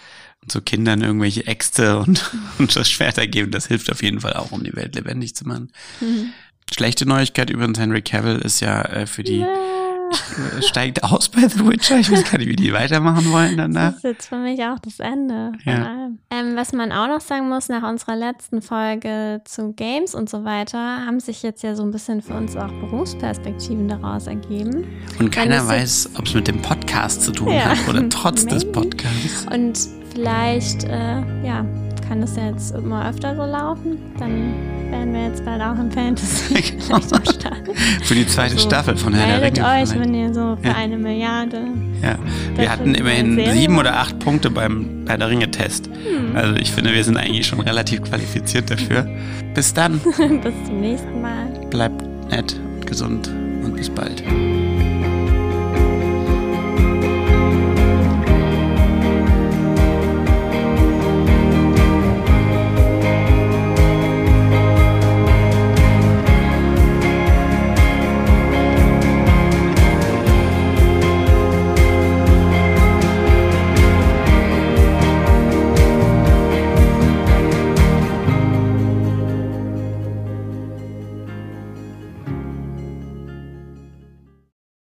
und so Kindern irgendwelche Äxte und, und das Schwerter geben. Das hilft auf jeden Fall auch, um die Welt lebendig zu machen. Schlechte Neuigkeit übrigens, Henry Cavill ist ja äh, für die äh, steigt aus bei The Witcher. Ich weiß gar nicht, wie die weitermachen wollen danach. Das ist jetzt für mich auch das Ende Ja. Ähm, was man auch noch sagen muss, nach unserer letzten Folge zu Games und so weiter, haben sich jetzt ja so ein bisschen für uns auch Berufsperspektiven daraus ergeben. Und keiner weiß, ob es mit dem Podcast zu tun Ja, hat oder trotz des. Podcasts. Und vielleicht, äh, ja, kann ja jetzt immer öfter so laufen. Dann werden wir jetzt bald auch im Fantasy Start. Für die zweite So, Staffel von Herr der Ringe. euch, wenn ihr so für Ja. eine Milliarde. Ja, wir Das hatten immerhin sieben oder acht Punkte beim Herr der Ringe-Test. Hm. Also ich finde, wir sind eigentlich schon relativ qualifiziert dafür. Bis dann, Bis zum nächsten Mal. bleibt nett und gesund und bis bald.